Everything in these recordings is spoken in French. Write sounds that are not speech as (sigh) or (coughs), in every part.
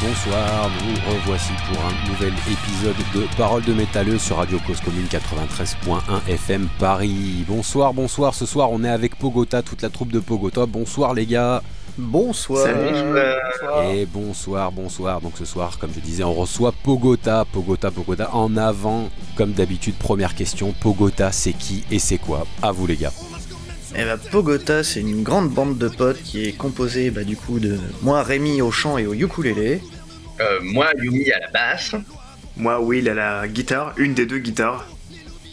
Bonsoir, nous revoici pour un nouvel épisode de Parole de métalleux sur Radio Cause Commune 93.1 FM Paris. Bonsoir, bonsoir, ce soir on est avec Pogota, toute la troupe de Pogota. Bonsoir les gars. Bonsoir. Et bonsoir, bonsoir. Donc ce soir, comme je disais, on reçoit Pogota, Pogota, Pogota. En avant, comme d'habitude, première question, Pogota c'est qui et c'est quoi? À vous les gars. Eh bah, Pogota, c'est une grande bande de potes qui est composée bah, du coup de moi, Rémi au chant et au ukulélé. Euh, moi, Yumi à la basse. Moi, Will à la guitare, une des deux guitares.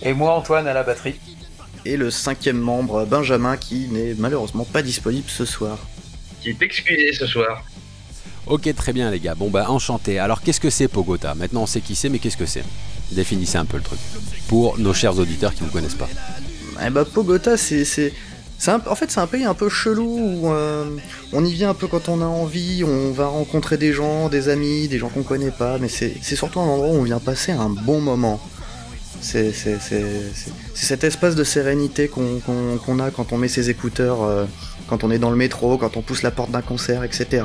Et moi, Antoine à la batterie. Et le cinquième membre, Benjamin, qui n'est malheureusement pas disponible ce soir. Qui est excusé ce soir. Ok, très bien les gars. Bon bah enchanté. Alors qu'est-ce que c'est Pogota? Maintenant on sait qui c'est, mais qu'est-ce que c'est? Définissez un peu le truc. Pour nos chers auditeurs qui ne connaissent pas. Eh bah Pogota, c'est en fait, c'est un pays un peu chelou où euh, on y vient un peu quand on a envie, on va rencontrer des gens, des amis, des gens qu'on connaît pas, mais c'est surtout un endroit où on vient passer un bon moment. C'est cet espace de sérénité qu'on a quand on met ses écouteurs, euh, quand on est dans le métro, quand on pousse la porte d'un concert, etc.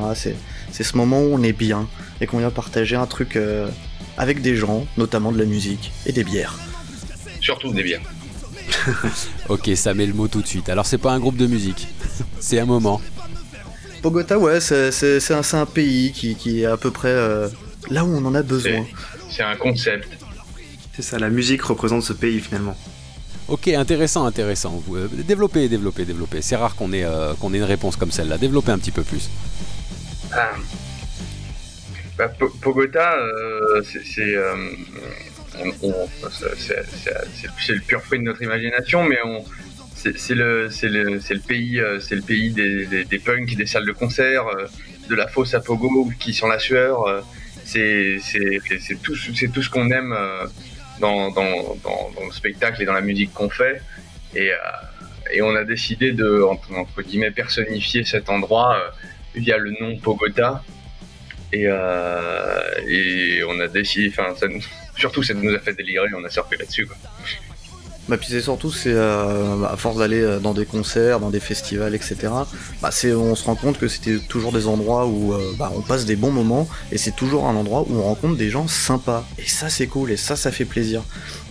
C'est ce moment où on est bien et qu'on vient partager un truc euh, avec des gens, notamment de la musique et des bières. Surtout des bières. (laughs) ok, ça met le mot tout de suite. Alors c'est pas un groupe de musique, c'est un moment. Bogota, ouais, c'est un, pays qui, est à peu près euh, là où on en a besoin. C'est un concept. C'est ça, la musique représente ce pays finalement. Ok, intéressant, intéressant. Euh, développez, développez, développez. C'est rare qu'on ait, euh, qu'on ait une réponse comme celle-là. Développez un petit peu plus. Ah. Bah, Pogota, c'est c'est le pur fruit de notre imagination, mais c'est le, pays, euh, des, punks, des salles de concert, euh, de la fosse à Pogo qui sont la sueur. Euh, c'est tout, ce qu'on aime dans, le spectacle et dans la musique qu'on fait. Et, on a décidé de, entre, personnifier cet endroit via le nom Pogota. Et, et on a décidé, enfin, (laughs) surtout ça nous a fait délirer, on a surfé là-dessus. Quoi. Bah puis c'est surtout c'est euh, à force d'aller euh, dans des concerts, dans des festivals, etc. Bah on se rend compte que c'était toujours des endroits où euh, bah, on passe des bons moments et c'est toujours un endroit où on rencontre des gens sympas et ça c'est cool et ça ça fait plaisir.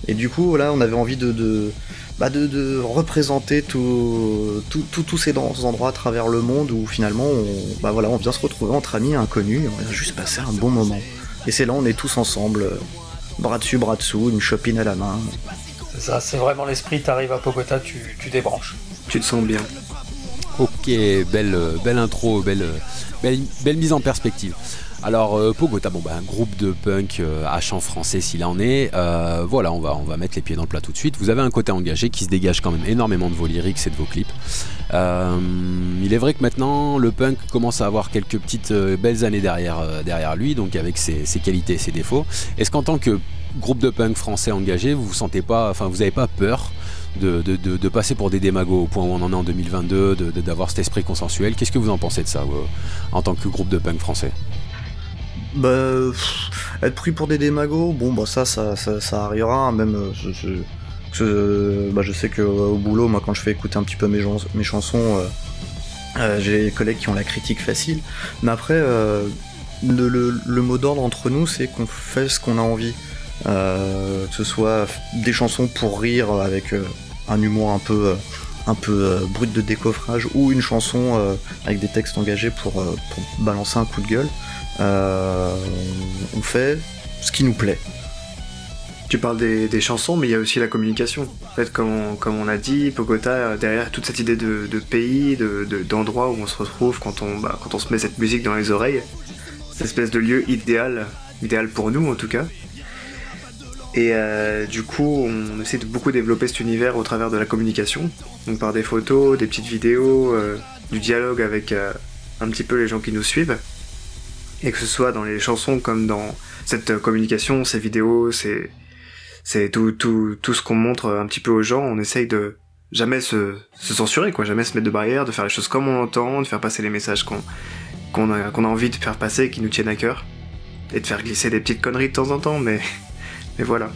Et du coup là on avait envie de bah de, représenter tous ces endroits à travers le monde où finalement on, bah voilà, on vient se retrouver entre amis inconnus et on vient juste passer un bon moment. Et c'est là on est tous ensemble bras dessus, bras dessous, une chopine à la main. C'est ça, c'est vraiment l'esprit, t'arrives à Pogota, tu, tu débranches. Tu te sens bien. Ok, belle, belle intro, belle, belle, mise en perspective. Alors euh, Pogota, bon bah un groupe de punk euh, à chant français s'il en est. Euh, voilà, on va, mettre les pieds dans le plat tout de suite. Vous avez un côté engagé qui se dégage quand même énormément de vos lyrics et de vos clips. il est vrai que maintenant le punk commence à avoir quelques petites belles années derrière, lui, donc avec ses, qualités et ses défauts. Est-ce qu'en tant que groupe de punk français engagé, vous sentez pas, enfin vous n'avez pas peur de, de, passer pour des démagos au point où on en est en 2022, d'avoir cet esprit consensuel? Qu'est-ce que vous en pensez de ça en tant que groupe de punk français? Bah, être pris pour des démagos, bon bah ça, ça, ça, arrivera, hein, même euh, je, bah, je sais que au boulot, moi quand je fais écouter un petit peu mes, mes chansons, euh, euh, j'ai des collègues qui ont la critique facile, mais après, le, mot d'ordre entre nous, c'est qu'on fait ce qu'on a envie. que ce soit des chansons pour rire avec un humour un peu, un peu brut de décoffrage ou une chanson avec des textes engagés pour, pour, balancer un coup de gueule. Euh, on fait ce qui nous plaît. Tu parles des, chansons, mais il y a aussi la communication. En fait, comme on, comme on a dit, Pogota, euh, derrière toute cette idée de, pays, d'endroit où on se retrouve quand on, bah, quand on se met cette musique dans les oreilles, cette espèce de lieu idéal, idéal pour nous en tout cas. Et euh, du coup, on essaie de beaucoup développer cet univers au travers de la communication, donc par des photos, des petites vidéos, du dialogue avec un petit peu les gens qui nous suivent et que ce soit dans les chansons comme dans cette communication, ces vidéos, c'est c'est tout, tout, tout ce qu'on montre un petit peu aux gens, on essaye de jamais se, censurer, quoi, jamais se mettre de barrière, de faire les choses comme on entend, de faire passer les messages qu'on qu'on a, qu'on a envie de faire passer, qui nous tiennent à cœur, et de faire glisser des petites conneries de temps en temps, mais, (laughs) mais voilà.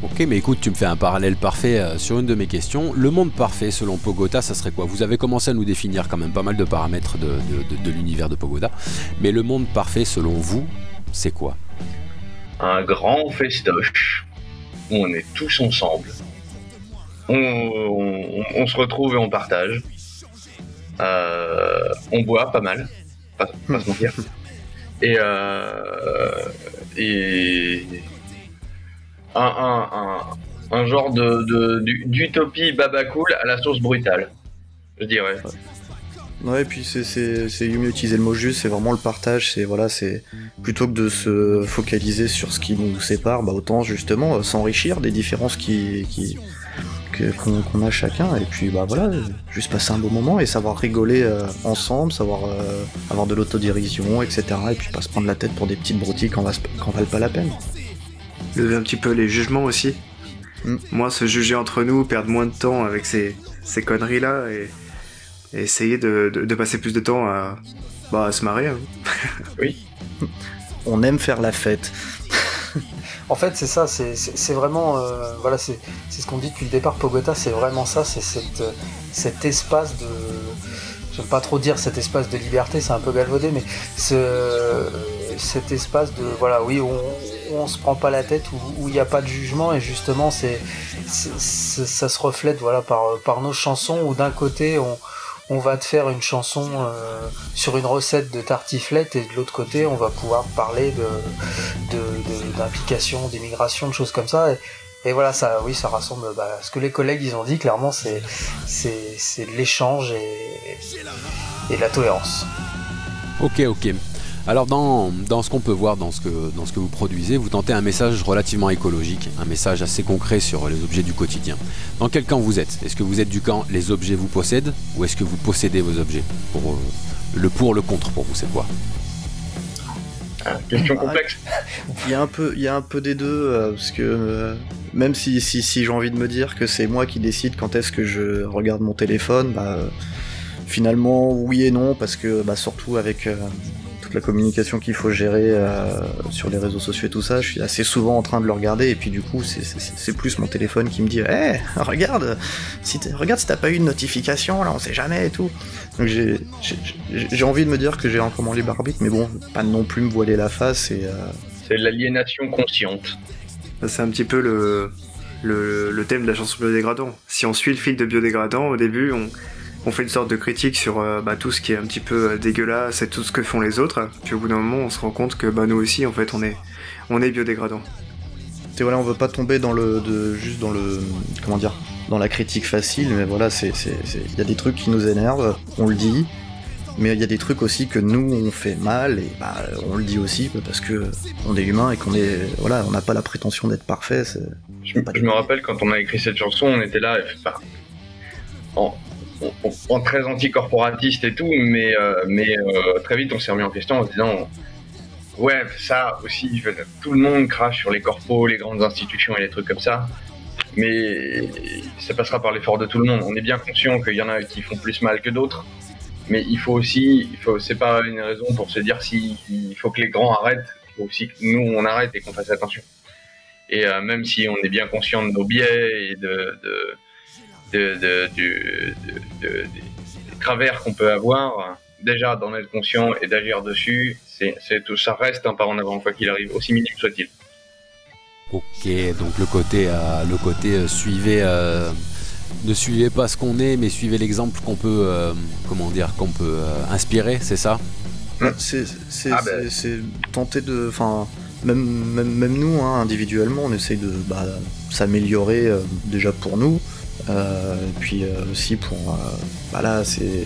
Ok, mais écoute, tu me fais un parallèle parfait euh, sur une de mes questions. Le monde parfait, selon Pogota, ça serait quoi? Vous avez commencé à nous définir quand même pas mal de paramètres de, l'univers de Pogoda. Mais le monde parfait, selon vous, c'est quoi? Un grand festoche où on est tous ensemble. On, se retrouve et on partage. Euh, on boit pas mal, pas, pas se mentir. Et, euh, et un, genre de, d'utopie baba cool à la sauce brutale, je dirais. Ouais, et puis c'est, mieux utiliser le mot juste, c'est vraiment le partage, c'est voilà, c'est plutôt que de se focaliser sur ce qui nous sépare, bah autant justement euh, s'enrichir des différences qui, qu'on, a chacun, et puis bah voilà, juste passer un beau moment et savoir rigoler euh, ensemble, savoir euh, avoir de l'autodirision, etc. Et puis pas se prendre la tête pour des petites broutilles quand, va, valent pas la peine lever un petit peu les jugements aussi. Mm. Moi, se juger entre nous, perdre moins de temps avec ces, ces conneries-là et, essayer de, de, passer plus de temps à, bah, à se marier. Hein. (laughs) oui. On aime faire la fête. (laughs) en fait, c'est ça, c'est vraiment. Euh, voilà, c'est ce qu'on dit depuis le départ, Pogota, c'est vraiment ça, c'est cet espace de. J'aime pas trop dire cet espace de liberté, c'est un peu galvaudé, mais ce, cet espace de. Voilà, oui, on, on se prend pas la tête, où il n'y a pas de jugement, et justement, c'est, ça se reflète voilà, par, nos chansons, où d'un côté, on, va te faire une chanson euh, sur une recette de tartiflette, et de l'autre côté, on va pouvoir parler d'implication, d'immigration, de choses comme ça. Et, voilà, ça, oui, ça rassemble bah, ce que les collègues ils ont dit, clairement, c'est, c'est, l'échange et, et la tolérance. Ok, ok. Alors dans, ce qu'on peut voir dans ce, que, dans ce que vous produisez, vous tentez un message relativement écologique, un message assez concret sur les objets du quotidien. Dans quel camp vous êtes? Est-ce que vous êtes du camp les objets vous possèdent ou est-ce que vous possédez vos objets pour, euh, Le pour, le contre pour vous, c'est quoi? Ah, Question complexe. (laughs) Il y a un peu, il y a un peu des deux, euh, parce que euh, même si, si, si j'ai envie de me dire que c'est moi qui décide quand est-ce que je regarde mon téléphone, bah, finalement oui et non, parce que bah, surtout avec la communication qu'il faut gérer euh, sur les réseaux sociaux et tout ça, je suis assez souvent en train de le regarder et puis du coup c'est plus mon téléphone qui me dit Eh, (laughs) regarde, si regarde si t'as pas eu de notification, là on sait jamais et tout. Donc j'ai envie de me dire que j'ai encore mon libre arbitre, mais bon, pas non plus me voiler la face et... Euh, c'est l'aliénation consciente. C'est un petit peu le, le, le, thème de la chanson biodégradant. Si on suit le fil de biodégradant, au début on on fait une sorte de critique sur euh, bah, tout ce qui est un petit peu euh, dégueulasse et tout ce que font les autres. Puis au bout d'un moment, on se rend compte que bah, nous aussi, en fait, on est, on est biodégradant. Et voilà, on veut pas tomber dans le, juste dans le, comment dire, dans la critique facile, mais voilà, c'est, il y a des trucs qui nous énervent, on le dit, mais il y a des trucs aussi que nous on fait mal et bah, on le dit aussi parce que on est humain et qu'on est, voilà, on n'a pas la prétention d'être parfait. Je, je, me rappelle quand on a écrit cette chanson, on était là, en, on, très anticorporatiste et tout, mais, euh, mais euh, très vite on s'est remis en question en se disant ouais, ça aussi, tout le monde crache sur les corpos, les grandes institutions et les trucs comme ça, mais ça passera par l'effort de tout le monde. On est bien conscient qu'il y en a qui font plus mal que d'autres, mais il faut aussi, c'est pas une raison pour se dire s'il faut que les grands arrêtent, il faut aussi que nous on arrête et qu'on fasse attention. Et euh, même si on est bien conscient de nos biais et de de, des travers qu'on peut avoir, déjà d'en être conscient et d'agir dessus, c'est, tout, ça reste un pas en avant, quoi qu'il arrive, aussi minime soit-il. Ok, donc le côté, euh, le côté euh, suivez, euh, ne suivez pas ce qu'on est, mais suivez l'exemple qu'on peut, comment dire, qu'on peut inspirer, c'est ça? C'est, ah ben. c'est, tenter de, enfin, même, même, même, nous, hein, individuellement, on essaye de bah, s'améliorer déjà pour nous, euh, puis euh, aussi pour, euh, bah là, c'est,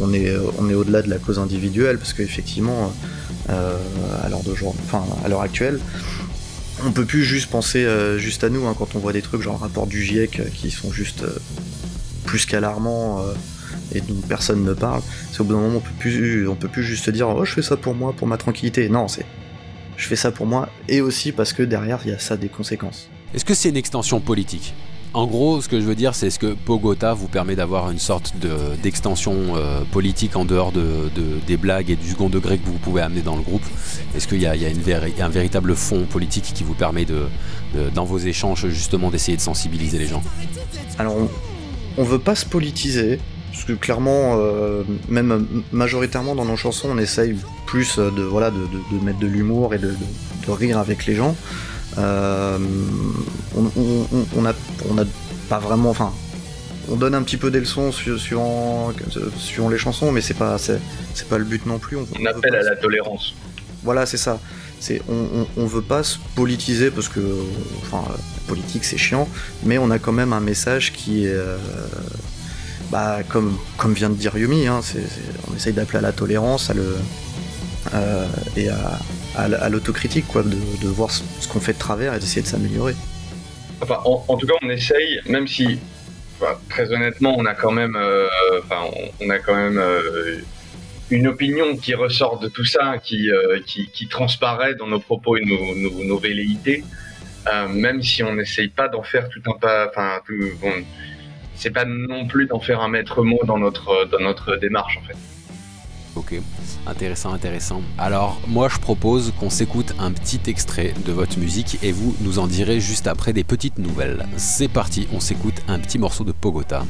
on est, on est au-delà de la cause individuelle parce qu'effectivement, à l'heure enfin à l'heure actuelle, on peut plus juste penser juste à nous hein, quand on voit des trucs genre rapport du GIEC qui sont juste plus qu'alarmants et dont personne ne parle. C'est au bout d'un moment on peut plus on peut plus juste dire oh je fais ça pour moi pour ma tranquillité. Non c'est je fais ça pour moi et aussi parce que derrière il y a ça des conséquences. Est-ce que c'est une extension politique? En gros, ce que je veux dire, c'est ce que Pogota vous permet d'avoir une sorte d'extension euh, politique en dehors de, des blagues et du second degré que vous pouvez amener dans le groupe. Est-ce qu'il y a, un véritable fond politique qui vous permet, de, dans vos échanges, justement, d'essayer de sensibiliser les gens? Alors, on, ne veut pas se politiser. Parce que clairement, euh, même majoritairement dans nos chansons, on essaye plus de, voilà, de, mettre de l'humour et de, rire avec les gens. Euh, on, a, pas vraiment, enfin, on donne un petit peu des leçons suivant, suivant les chansons, mais c'est pas, c'est, pas le but non plus. On, appelle à la tolérance. Voilà, c'est ça. C'est, on, veut pas se politiser parce que, enfin, politique c'est chiant, mais on a quand même un message qui est, euh, bah, comme, comme vient de dire Yumi, hein, on essaye d'appeler à la tolérance, à le, euh, et à, à, l'autocritique, quoi, de, voir ce, qu'on fait de travers et d'essayer de s'améliorer. Enfin, en, tout cas, on essaye, même si, très honnêtement, on a quand même, euh, enfin, on, a quand même euh, une opinion qui ressort de tout ça, qui, euh, qui, transparaît dans nos propos et nos, nos, velléités, même si on n'essaye pas d'en faire tout un pas, enfin, c'est pas non plus d'en faire un maître mot dans notre, dans notre démarche, en fait. Ok, intéressant, intéressant. Alors moi je propose qu'on s'écoute un petit extrait de votre musique et vous nous en direz juste après des petites nouvelles. C'est parti, on s'écoute un petit morceau de Pogota.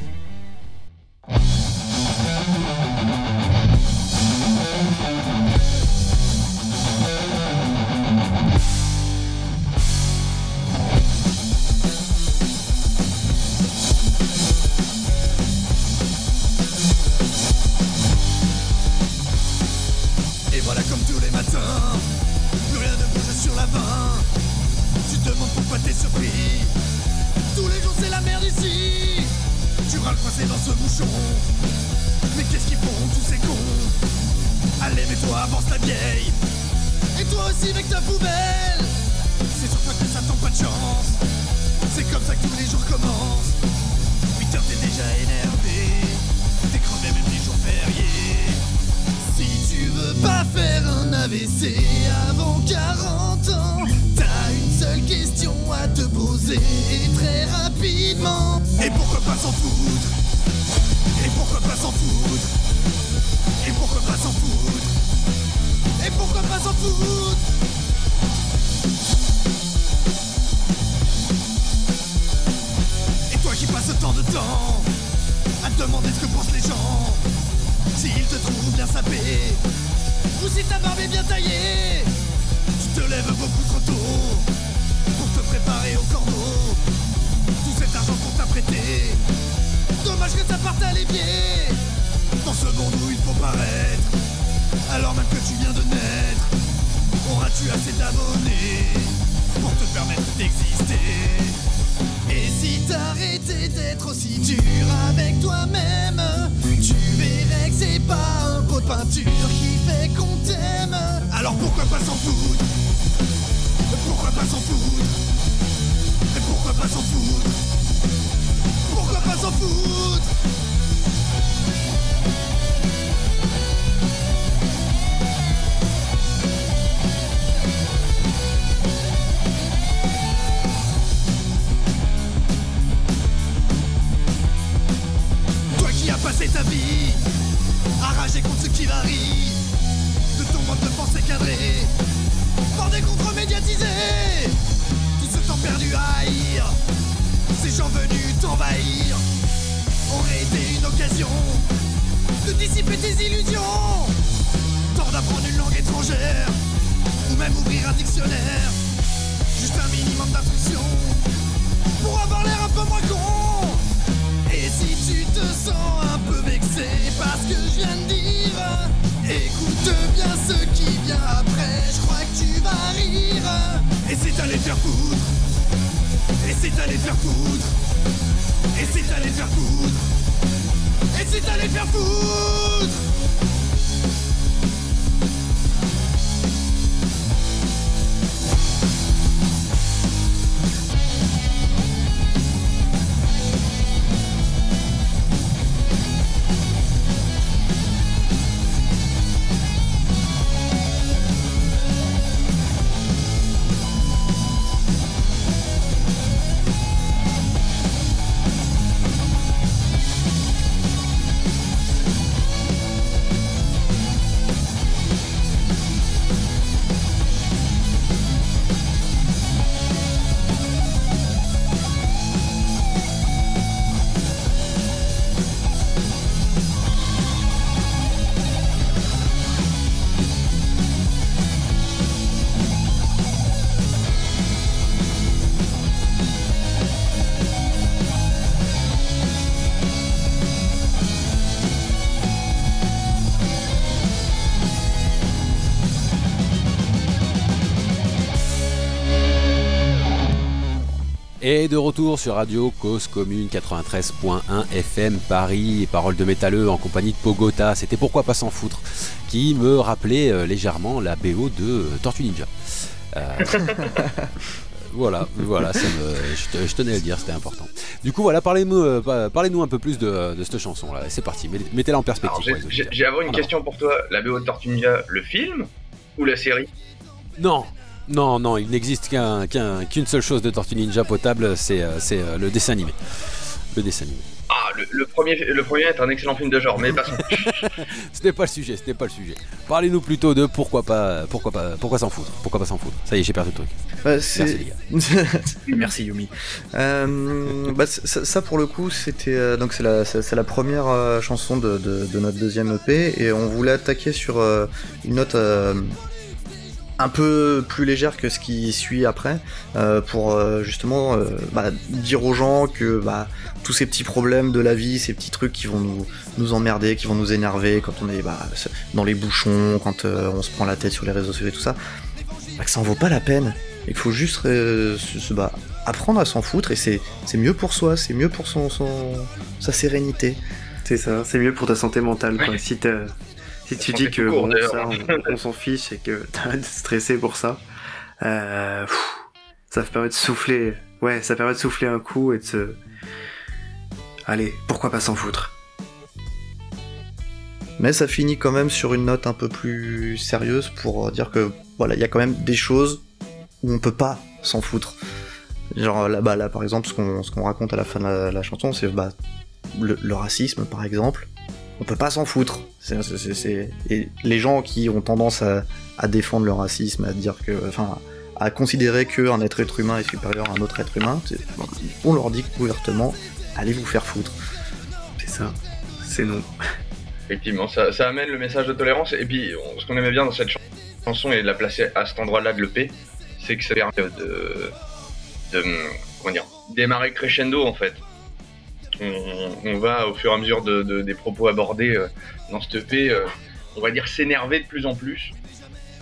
des illusions. Tant d'apprendre une langue étrangère Ou même ouvrir un dictionnaire. Juste un minimum d'instruction Pour avoir l'air un peu moins con. Et si tu te sens un peu vexé Parce que je viens de dire Écoute bien ce qui vient après. Je crois que tu vas rire. Et c'est allé faire poudre Et c'est allé faire poudre Et c'est allé faire poudre et si t'allais faire foutre Et de retour sur Radio Cause Commune 93.1 FM Paris, Parole de métalleux en compagnie de Pogota. C'était Pourquoi pas s'en foutre, qui me rappelait euh, légèrement la BO de euh, Tortue Ninja. Euh, (laughs) voilà, voilà, je, tenais à le dire, c'était important. Du coup, voilà, parlez-nous parlez un peu plus de, cette chanson là. C'est parti, mettez-la en perspective. J'ai avoir une question pour toi. La BO de Tortue Ninja, le film ou la série? Non, non, non, il n'existe qu'une seule chose de Tortue Ninja potable, c'est euh, euh, le dessin animé. Le dessin animé. Ah, le, premier, le premier est un excellent film de genre, mais passons. (laughs) ce n'est pas le sujet, ce n'est pas le sujet. Parlez-nous plutôt de pourquoi pas, pourquoi pas, pourquoi s'en foutre, pourquoi pas s'en foutre. Ça y est, j'ai perdu le truc. Bah, Merci les gars. (laughs) Merci Yumi. Euh, bah, ça, pour le coup, c'était donc c'est la, c'est, la première chanson de, de, notre deuxième EP et on voulait attaquer sur une note un peu plus légère que ce qui suit après, euh, pour euh, justement euh, bah, dire aux gens que bah, tous ces petits problèmes de la vie, ces petits trucs qui vont nous, nous emmerder, qui vont nous énerver quand on est bah, dans les bouchons, quand on se prend la tête sur les réseaux sociaux et tout ça, que ça en vaut pas la peine. Il faut juste se, apprendre à s'en foutre et c'est mieux pour soi, c'est mieux pour son, son, sa sérénité. C'est ça, c'est mieux pour ta santé mentale. Quoi. Si si tu dis que on, s'en fiche et que (laughs) t'arrêtes de stresser pour ça, euh, ça permet de souffler. Ouais, ça permet de souffler un coup et de se. Allez, pourquoi pas s'en foutre Mais ça finit quand même sur une note un peu plus sérieuse pour dire que voilà, il y a quand même des choses où on peut pas s'en foutre. Genre là-bas, là par exemple, ce qu'on raconte à la fin de la, chanson, c'est bah, le, racisme par exemple on peut pas s'en foutre. Et les gens qui ont tendance à, défendre le racisme, à dire que, enfin, à considérer qu'un être humain est supérieur à un autre être humain, on leur dit ouvertement, allez vous faire foutre. C'est ça, c'est non. (laughs) Effectivement, ça, amène le message de tolérance. Et puis, ce qu'on aimait bien dans cette chanson et de la placer à cet endroit-là de l'EP, c'est que ça permet de, de, comment dire, démarrer crescendo en fait on, va au fur et à mesure des propos abordés euh, dans ce EP, euh, on va dire s'énerver de plus en plus.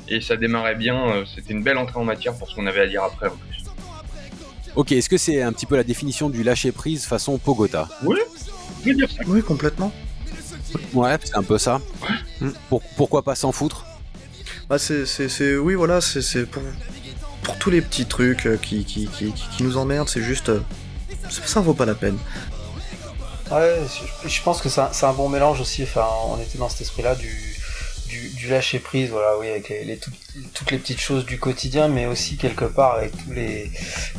Et ça démarrait bien, euh, c'était une belle entrée en matière pour ce qu'on avait à dire après en plus. Ok, est-ce que c'est un petit peu la définition du lâcher prise façon Pogota? Oui, Oui, complètement. Ouais, c'est un peu ça. Hmm. pourquoi pas s'en foutre? Bah c'est, oui, voilà, c'est, pour, pour tous les petits trucs qui, qui, nous emmerdent, c'est juste. ça vaut pas la peine. Ouais, je pense que c'est un, bon mélange aussi. Enfin, on était dans cet esprit-là du, du, lâcher prise, voilà, oui, avec toutes les petites choses du quotidien, mais aussi quelque part avec tous les,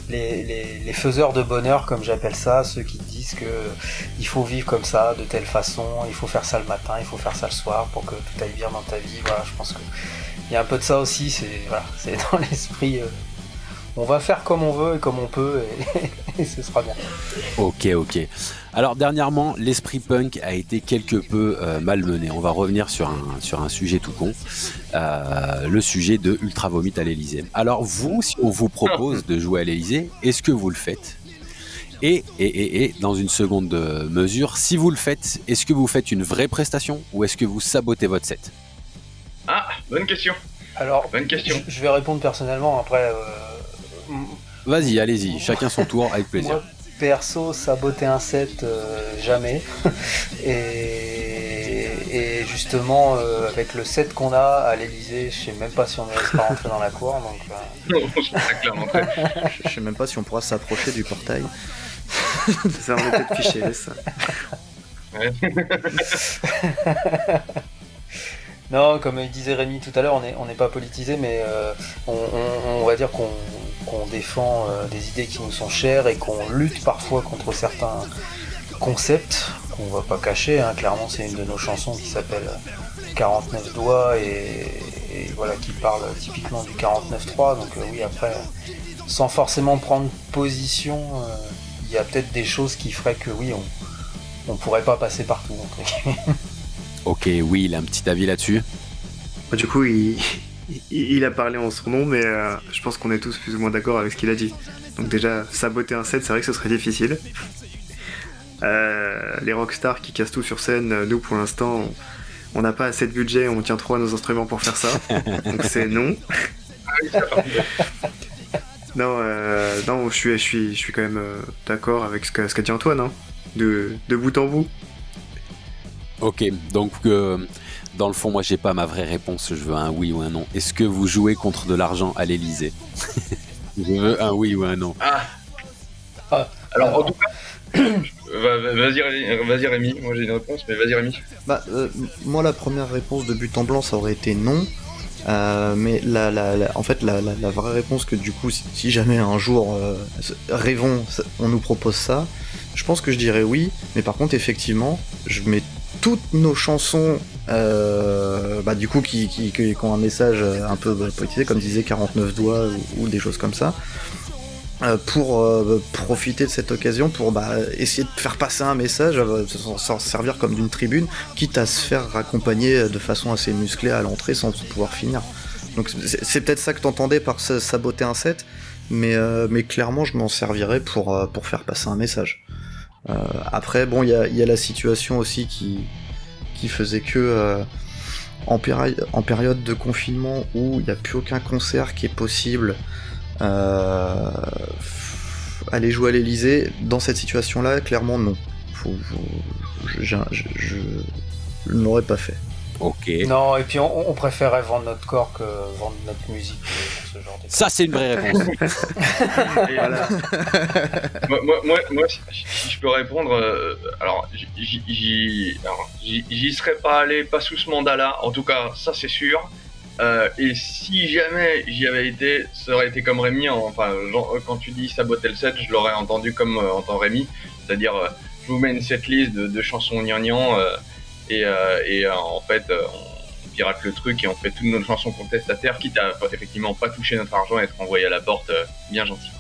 les, faiseurs de bonheur, comme j'appelle ça, ceux qui disent que il faut vivre comme ça, de telle façon, il faut faire ça le matin, il faut faire ça le soir pour que tout aille bien dans ta vie. Voilà, je pense que il y a un peu de ça aussi. C'est (laughs) dans l'esprit. Euh, on va faire comme on veut et comme on peut (laughs) et, ce sera bien. Ok, ok. Alors dernièrement, l'esprit punk a été quelque peu euh, malmené. On va revenir sur un, sur un sujet tout con, euh, le sujet de Ultra Vomit à l'Elysée. Alors vous, si on vous propose de jouer à l'Elysée, est-ce que vous le faites? Et, et, et, et, dans une seconde mesure, si vous le faites, est-ce que vous faites une vraie prestation ou est-ce que vous sabotez votre set? Ah, bonne question. Alors, bonne question. Je, vais répondre personnellement après. Euh, Vas-y, allez-y, chacun son tour, avec plaisir. Moi, perso, saboter un set, euh, jamais. (laughs) et, justement, euh, avec le set qu'on a à l'Elysée, je sais même pas si on ne laisse pas rentrer dans la cour. Donc, euh. (laughs) je sais même pas si on pourra s'approcher du portail. (laughs) ça, on est peut-être fiché, ça. Non, comme disait Rémi tout à l'heure, on n'est pas politisé, mais euh, on, va dire qu'on défend euh, des idées qui nous sont chères et qu'on lutte parfois contre certains concepts qu'on va pas cacher. Hein. Clairement, c'est une de nos chansons qui s'appelle 49 doigts et, voilà qui parle typiquement du 49.3. Donc euh, oui, après, sans forcément prendre position, il y a peut-être des choses qui feraient que oui, on, on pourrait pas passer partout. Ok, oui, il a un petit avis là-dessus. Bah, du coup, il, a parlé en son nom, mais euh, je pense qu'on est tous plus ou moins d'accord avec ce qu'il a dit. Donc déjà, saboter un set, c'est vrai que ce serait difficile. Euh, les rockstars qui cassent tout sur scène, nous pour l'instant, on n'a pas assez de budget, on tient trop à nos instruments pour faire ça. (laughs) Donc c'est non. Non, euh, non, je suis, je suis, je suis quand même euh, d'accord avec ce qu'a ce qu'a dit Antoine, hein, de, de bout en bout. Ok, donc euh, dans le fond, moi j'ai pas ma vraie réponse, je veux un oui ou un non. Est-ce que vous jouez contre de l'argent à l'Elysée (laughs) Je veux un oui ou un non. Ah. Ah. Alors, en tout cas, (coughs) va- va- vas-y, vas-y Rémi, moi j'ai une réponse, mais vas-y Rémi. Bah, euh, moi, la première réponse de but en blanc, ça aurait été non. Euh, mais la, la, la- en fait, la, la, la vraie réponse que du coup, si, si jamais un jour, euh, rêvons, on nous propose ça, je pense que je dirais oui. Mais par contre, effectivement, je mets toutes nos chansons, euh, bah, du coup, qui, qui, qui, ont un message un peu politisé, comme disait 49 doigts ou, des choses comme ça. euh, Pour euh, profiter de cette occasion, pour bah, essayer de faire passer un message, euh, s'en- servir comme d'une tribune, quitte à se faire accompagner de façon assez musclée à l'entrée sans pouvoir finir. Donc c'est peut-être ça que t'entendais par sa- saboter un set, mais, euh, mais clairement je m'en servirais pour, euh, pour faire passer un message. Euh, après, bon, il y y a la situation aussi qui, qui faisait que euh, en, en période de confinement où il n'y a plus aucun concert qui est possible, euh, aller jouer à l'Elysée, dans cette situation-là, clairement non. Faut, faut- je- je- je- je ne l'aurais pas fait. Ok. Non, et puis on, on préférait vendre notre corps que vendre notre musique pour ce genre de Ça, c'est une vraie réponse. (laughs) Voilà. moi, moi, moi, moi, si, si je peux répondre, euh, alors j'y- serais pas allé, pas sous ce mandat-là, en tout cas, ça c'est sûr. Euh, et si jamais j'y avais été, ça aurait été comme Rémi, en- enfin, genre, quand tu dis saboter le set, je l'aurais entendu comme euh, entend Rémi, c'est-à-dire, euh, je vous mets une setlist de, de chansons gnangnang, euh, et, euh, et euh, en fait, euh, on pirate le truc et on fait toutes nos chansons contestataires, quitte à effectivement pas toucher notre argent et être envoyé à la porte euh, bien gentiment.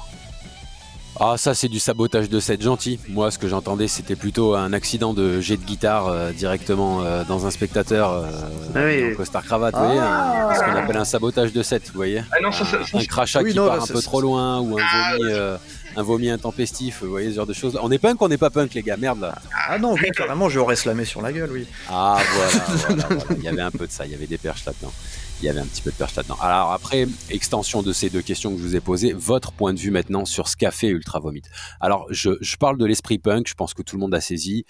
Ah, ça, c'est du sabotage de set gentil. Moi, ce que j'entendais, c'était plutôt un accident de jet de guitare euh, directement euh, dans un spectateur euh, Ah oui. en costard cravate, vous voyez, un- ce qu'on appelle un sabotage de set, vous voyez. Ah non, ça, ça, ça, un crachat Oui, qui non, part là, un peu ça, trop loin ou un vomi, euh, un vomi intempestif, vous voyez ce genre de choses. On est punk ou on n'est pas punk, les gars? Merde là. Ah non, oui, carrément, je aurais slamé sur la gueule, oui. Ah (laughs) voilà, voilà, voilà. il y avait un peu de ça, il y avait des perches là-dedans. Il y avait un petit peu de perches là-dedans. Alors après, extension de ces deux questions que je vous ai posées, votre point de vue maintenant sur ce qu'a fait Ultra Vomit. Alors je, je parle de l'esprit punk, je pense que tout le monde a saisi.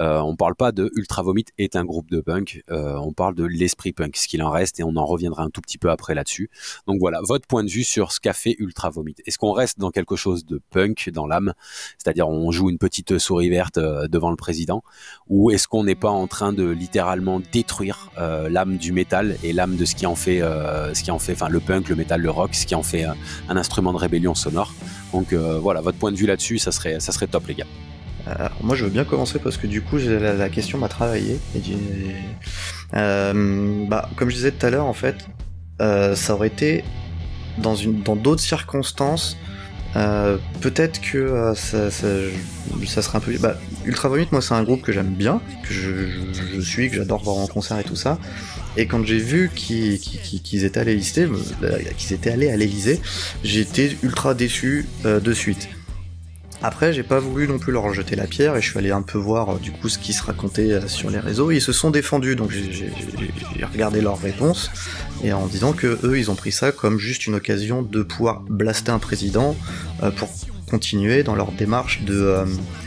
Euh, on parle pas de Ultra Vomit est un groupe de punk, euh, on parle de l'esprit punk, ce qu'il en reste, et on en reviendra un tout petit peu après là-dessus. Donc voilà, votre point de vue sur ce qu'a fait Ultra Vomit. Est-ce qu'on reste dans quelque chose de punk dans l'âme, c'est-à-dire on joue une petite souris verte euh, devant le président, ou est-ce qu'on n'est pas en train de littéralement détruire euh, l'âme du métal et l'âme de ce qui en fait, euh, ce qui en fait, enfin le punk, le métal, le rock, ce qui en fait un instrument de rébellion sonore? Donc voilà, votre point de vue là-dessus, ça serait, ça serait top les gars. Moi, je veux bien commencer parce que du coup, la, question m'a travaillé. Et euh, bah, comme je disais tout à l'heure, en fait, euh, ça aurait été dans une, dans d'autres circonstances. euh, peut-être que euh, ça, ça, ça serait un peu. Bah, Ultra Vomit, moi, c'est un groupe que j'aime bien, que je, je- suis, que j'adore voir en concert et tout ça. Et quand j'ai vu qu'ils étaient allés euh, qu'ils étaient allés à l'Elysée, j'étais ultra déçu euh, de suite. Après, j'ai pas voulu non plus leur jeter la pierre et je suis allé un peu voir euh, du coup ce qui se racontait euh, sur les réseaux. Ils se sont défendus, donc j'ai- regardé leurs réponses et en disant que eux, ils ont pris ça comme juste une occasion de pouvoir blaster un président euh, pour continuer dans leur démarche de,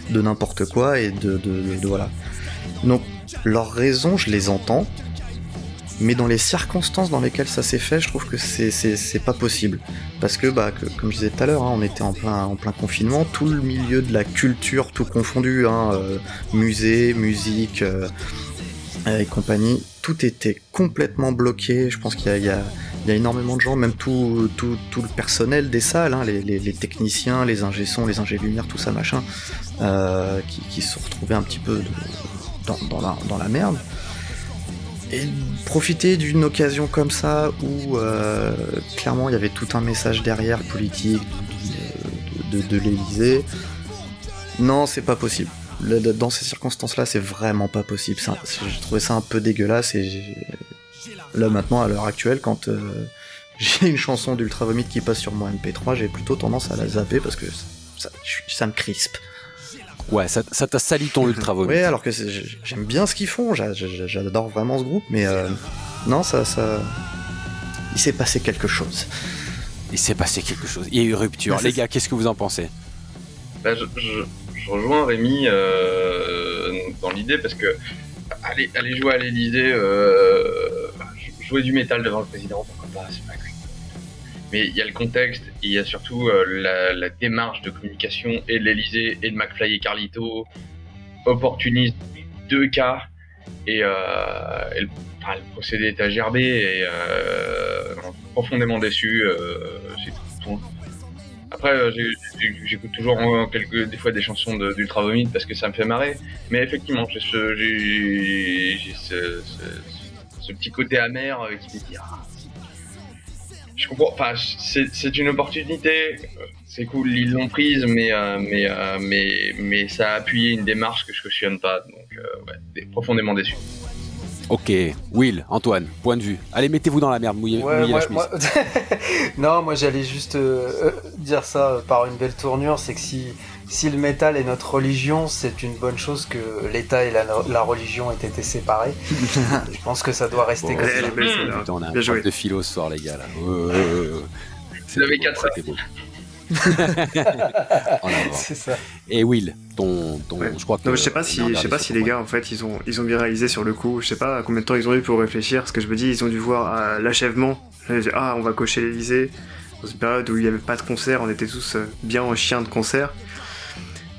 de n'importe quoi et de- de- de- voilà. Donc leurs raisons, je les entends, mais dans les circonstances dans lesquelles ça s'est fait, je trouve que c'est- pas possible. Parce que, bah, comme je disais tout à l'heure, hein, on était en plein, en plein confinement, tout le milieu de la culture, tout confondu, hein, euh, musée, musique euh, et compagnie, tout était complètement bloqué. Je pense qu'il y, a- énormément de gens, même tout, le personnel des salles, hein, les, techniciens, les ingé-sons, les ingé-lumière, tout ça machin, euh, qui, se sont retrouvés un petit peu dans la merde. Et profiter d'une occasion comme ça où euh, clairement il y avait tout un message derrière politique de, de, l'Elysée. Non, c'est pas possible. Le- le- dans ces circonstances-là, c'est vraiment pas possible. J'ai trouvé ça un peu dégueulasse et là maintenant, à l'heure actuelle, quand euh, (laughs) j'ai une chanson d'Ultra Vomit qui passe sur mon MP3, j'ai plutôt tendance à la zapper parce que ça me crispe. Ouais, ça ça t'a sali ton Ultra Vomit. Ouais, alors que j'aime bien ce qu'ils font, j'a- j'a- j'adore vraiment ce groupe, mais euh, non, ça, ça, il s'est passé quelque chose. il s'est passé quelque chose. Il y a eu rupture. Ah, Les gars, qu'est-ce que vous en pensez? Bah, je, je- je rejoins Rémi euh, dans l'idée parce que aller, aller jouer à l'Elysée, euh, bah, jouer du métal devant le président, pourquoi pas, c'est pas grave. Mais il y a le contexte, il y a surtout euh, la, la démarche de communication et de l'Elysée et de McFly et Carlito, opportuniste, deux cas, et, euh, et le, enfin, le procédé est à gerber, et euh, profondément déçu, euh, tout. Après, euh, j'écoute toujours euh, quelques, des fois des chansons d'Ultra Vomit parce que ça me fait marrer. Mais effectivement, j'ai ce, ce, ce- ce petit côté amer qui me dit ah, Je comprends, enfin, c'est c'est une opportunité, c'est cool, ils l'ont prise, mais, euh, mais, euh, mais, mais ça a appuyé une démarche que je cautionne pas. Donc, euh, ouais, dé- profondément déçu. Ok, Will, Antoine, point de vue. Allez, mettez-vous dans la merde, mouillez, Ouais, mouillez moi- la chemise. moi- (laughs) non, moi j'allais juste euh, euh, dire ça par une belle tournure, c'est que si, si le métal est notre religion, c'est une bonne chose que l'État et la, la religion aient été séparés. (laughs) Je pense que ça doit rester Bon, comme ça. Putain, on a un prof joué. de philo ce soir, les gars. Là. Ouais. C'était avez beau, quatre heures. c'était beau. En avant. C'est ça. Et Will, ton, ton, Ouais. je crois que. Non, je sais pas si, je sais pas si les gars en fait ils ont, ils ont bien réalisé sur le coup. Je sais pas combien de temps ils ont eu pour réfléchir. Parce que je me dis ils ont dû voir euh, l'achèvement. Ah, on va cocher l'Elysée. Dans une période où il n'y avait pas de concert, on était tous euh, bien en chien de concert.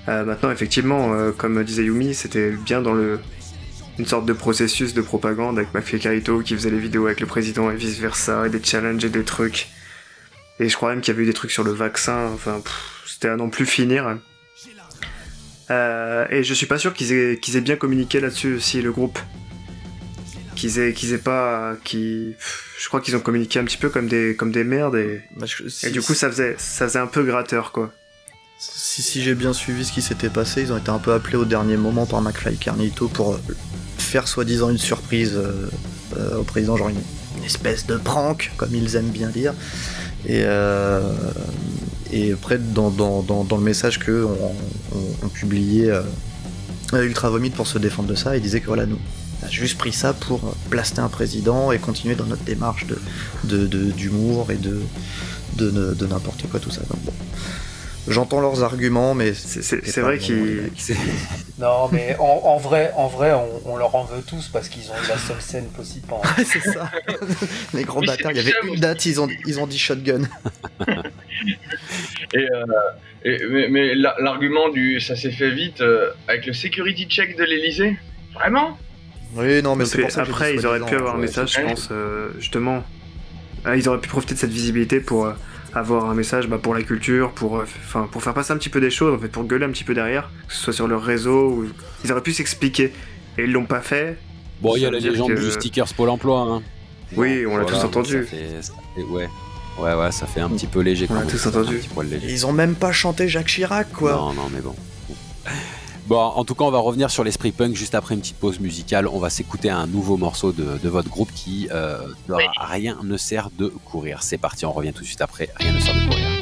Euh, maintenant, effectivement, euh, comme disait Yumi, c'était bien dans le une sorte de processus de propagande avec Mafia Carito qui faisait les vidéos avec le président et vice versa, et des challenges et des trucs. Et je crois même qu'il y avait eu des trucs sur le vaccin. Enfin, c'était à non plus finir. Euh, et je suis pas sûr qu'ils aient, bien communiqué là-dessus aussi, le groupe. Qu'ils aient, pas. Je crois qu'ils ont communiqué un petit peu comme des, comme des merdes et, Bah, je- et si- du coup ça faisait, ça faisait un peu gratteur quoi. Si, si j'ai bien suivi ce qui s'était passé, ils ont été un peu appelés au dernier moment par McFly et Carnito pour euh, faire soi-disant une surprise euh, euh, au président, genre une, espèce de prank, comme ils aiment bien dire. Et, euh, et après, dans, le message que on, on- on publiait Ultra Vomit pour se défendre de ça, ils disaient que voilà, nous, on a juste pris ça pour blaster un président et continuer dans notre démarche d'humour et de, de, de, de n'importe quoi, tout ça. Donc, bon. J'entends leurs arguments, mais C'est, vrai qu'ils. (laughs) Non, mais en, en vrai, en vrai on, on leur en veut tous parce qu'ils ont eu la seule scène possible pendant. (laughs) c'est ça. (laughs) Les gros Oui, bâtards, il y avait une date, ils ont, ils ont dit shotgun. Et, euh, et- mais mais la- l'argument du ça s'est fait vite euh, avec le security check de l'Elysée Vraiment? Oui, non, mais c'est pour ça que j'ai après, ils auraient pu avoir un message, je pense, euh, justement. Ah, ils auraient pu profiter de cette visibilité pour euh, avoir un message bah, pour la culture, pour, euh, enfin, pour faire passer un petit peu des choses, en fait, pour gueuler un petit peu derrière, que ce soit sur leur réseau. Ou... Ils auraient pu s'expliquer. Et ils l'ont pas fait. Bon, il y a la légende que- du stickers Pôle emploi. Hein. Oui, on l'a tous entendu. Ça fait, ça fait- ouais. ouais, ouais, ça fait un petit peu léger On quand l'a même. tous entendu. léger. Ils ont même pas chanté Jacques Chirac, quoi. Non, non, mais bon. Bon, en tout cas, on va revenir sur l'esprit punk juste après une petite pause musicale. On va s'écouter un nouveau morceau de, de votre groupe qui euh, Oui. Rien ne sert de courir. C'est parti, on revient tout de suite après. Rien ne sert de courir.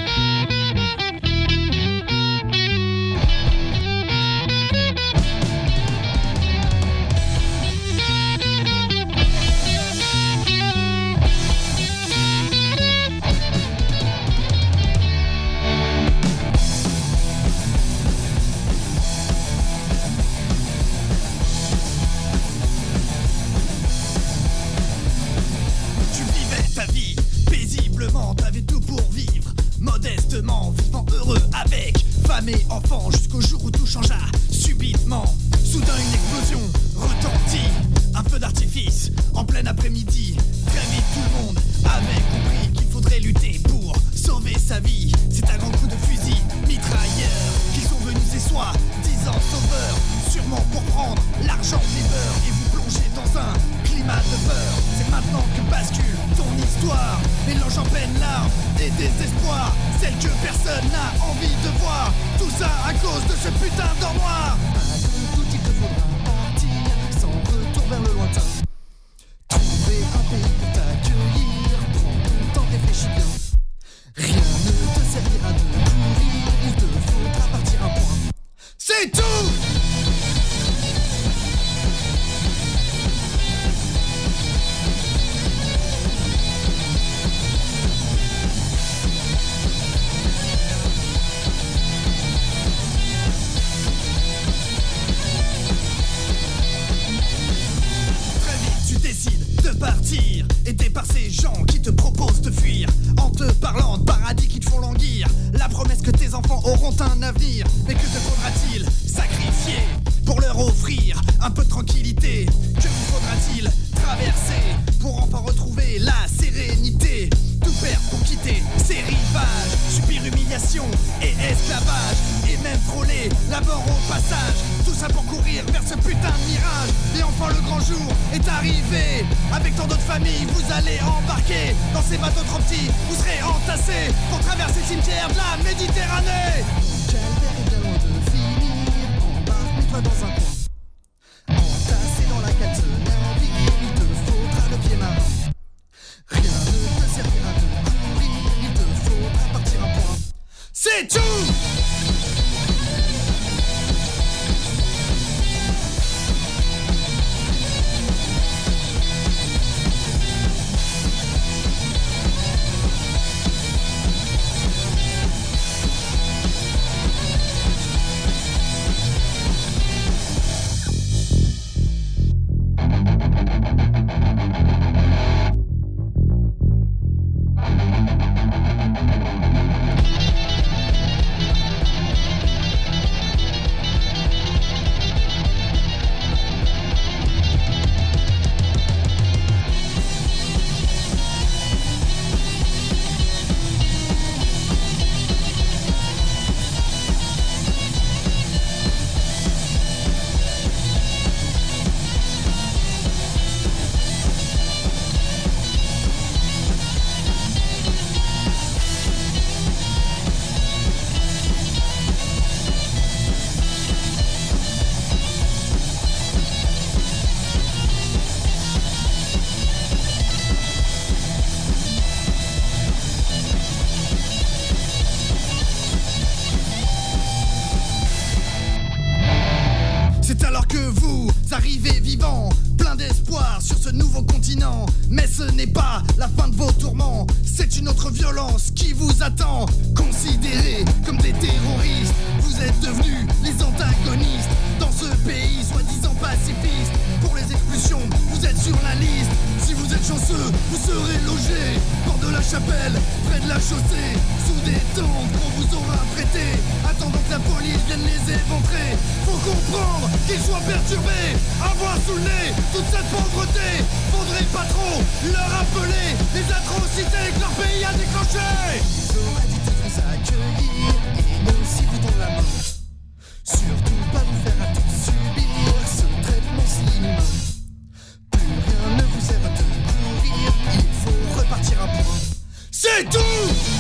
Vous serez entassés pour traverser le cimetière de la Méditerranée. Bien loin de finir. Embarque-toi dans un coin. Entassé dans la cale, ce navire, il te faudra le pied marin. Rien ne te servira de courir, il te faudra partir un point. C'est tout vous serez logés bord de la chapelle, près de la chaussée, sous des tentes qu'on vous aura prêté. Attendant que la police vienne les éventrer. Faut comprendre qu'ils soient perturbés. Avoir sous le nez toute cette pauvreté. Faudrait pas trop leur rappeler les atrocités que leur pays a déclenchées. Ils vous accueillir et aussi vous tendre la main. Surtout C'est tout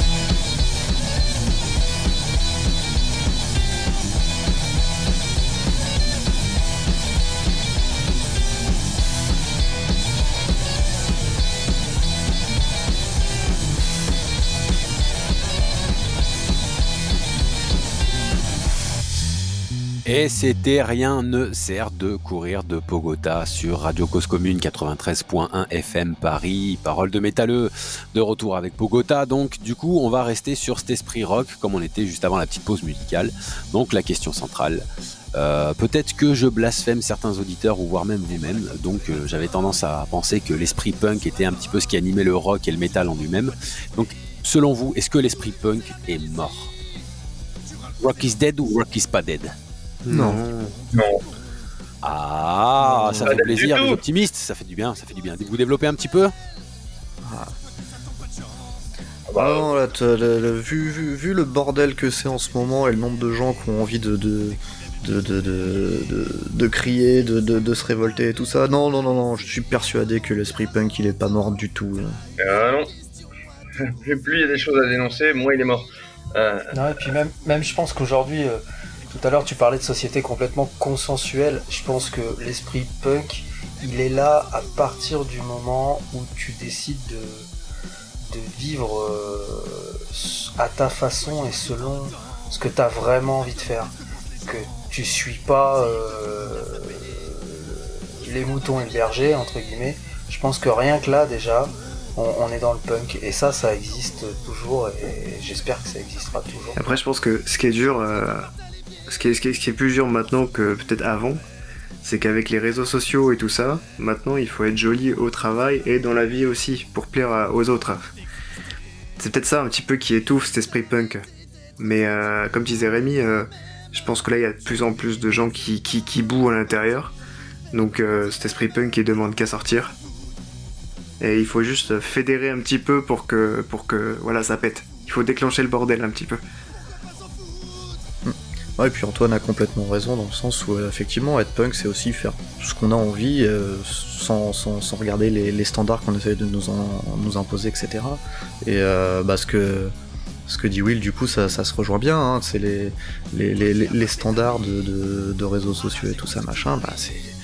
Et c'était Rien ne sert de courir de Pogota sur Radio Cause Commune 93.1 FM Paris. Parole de métalleux de retour avec Pogota. Donc, du coup, on va rester sur cet esprit rock comme on était juste avant la petite pause musicale. Donc, la question centrale. Euh, Peut-être que je blasphème certains auditeurs ou voire même vous-même. Donc, euh, j'avais tendance à penser que l'esprit punk était un petit peu ce qui animait le rock et le métal en lui-même. Donc, selon vous, est-ce que l'esprit punk est mort? Rock is dead ou rock is pas dead? Non. Non. Ah, ça fait plaisir, les optimistes, ça fait du bien, ça fait du bien. Vous développez un petit peu? Ah Ah bah, non, là, t'as- le- le- vu, vu, vu le bordel que c'est en ce moment et le nombre de gens qui ont envie de, de, de, de, de, de- de crier, de, de, de se révolter et tout ça, non, non, non, non, je suis persuadé que l'esprit punk il est pas mort du tout. là. ah non. (laughs) Plus plus il y a des choses à dénoncer, moins il est mort. Euh, Non, et puis même, même je pense qu'aujourd'hui, euh, tout à l'heure tu parlais de société complètement consensuelle, je pense que l'esprit punk, il est là à partir du moment où tu décides de, vivre euh, à ta façon et selon ce que tu as vraiment envie de faire. Que tu suis pas euh, les moutons et le berger, entre guillemets. Je pense que rien que là déjà, on, on est dans le punk et ça ça existe toujours et j'espère que ça existera toujours. Après, je pense que ce qui est dur, euh, ce, qui est, qui qui plus dur maintenant que peut-être avant, c'est qu'avec les réseaux sociaux et tout ça, maintenant il faut être joli au travail et dans la vie aussi pour plaire aux autres. C'est peut-être ça un petit peu qui étouffe cet esprit punk. Mais euh, comme disait Rémi, euh, je pense que là il y a de plus en plus de gens qui, qui, qui bouent à l'intérieur. Donc euh, cet esprit punk il demande qu'à sortir. Et il faut juste fédérer un petit peu pour que, pour que voilà, ça pète. Il faut déclencher le bordel un petit peu. Ouais, et puis Antoine a complètement raison dans le sens où effectivement être punk c'est aussi faire ce qu'on a envie sans, sans, regarder les, standards qu'on essaie de nous, nous imposer, etc. Et bah, ce que ce que dit Will, du coup, ça, se rejoint bien. Hein. C'est les, les, standards de, réseaux sociaux et tout ça, machin. Bah, c'est.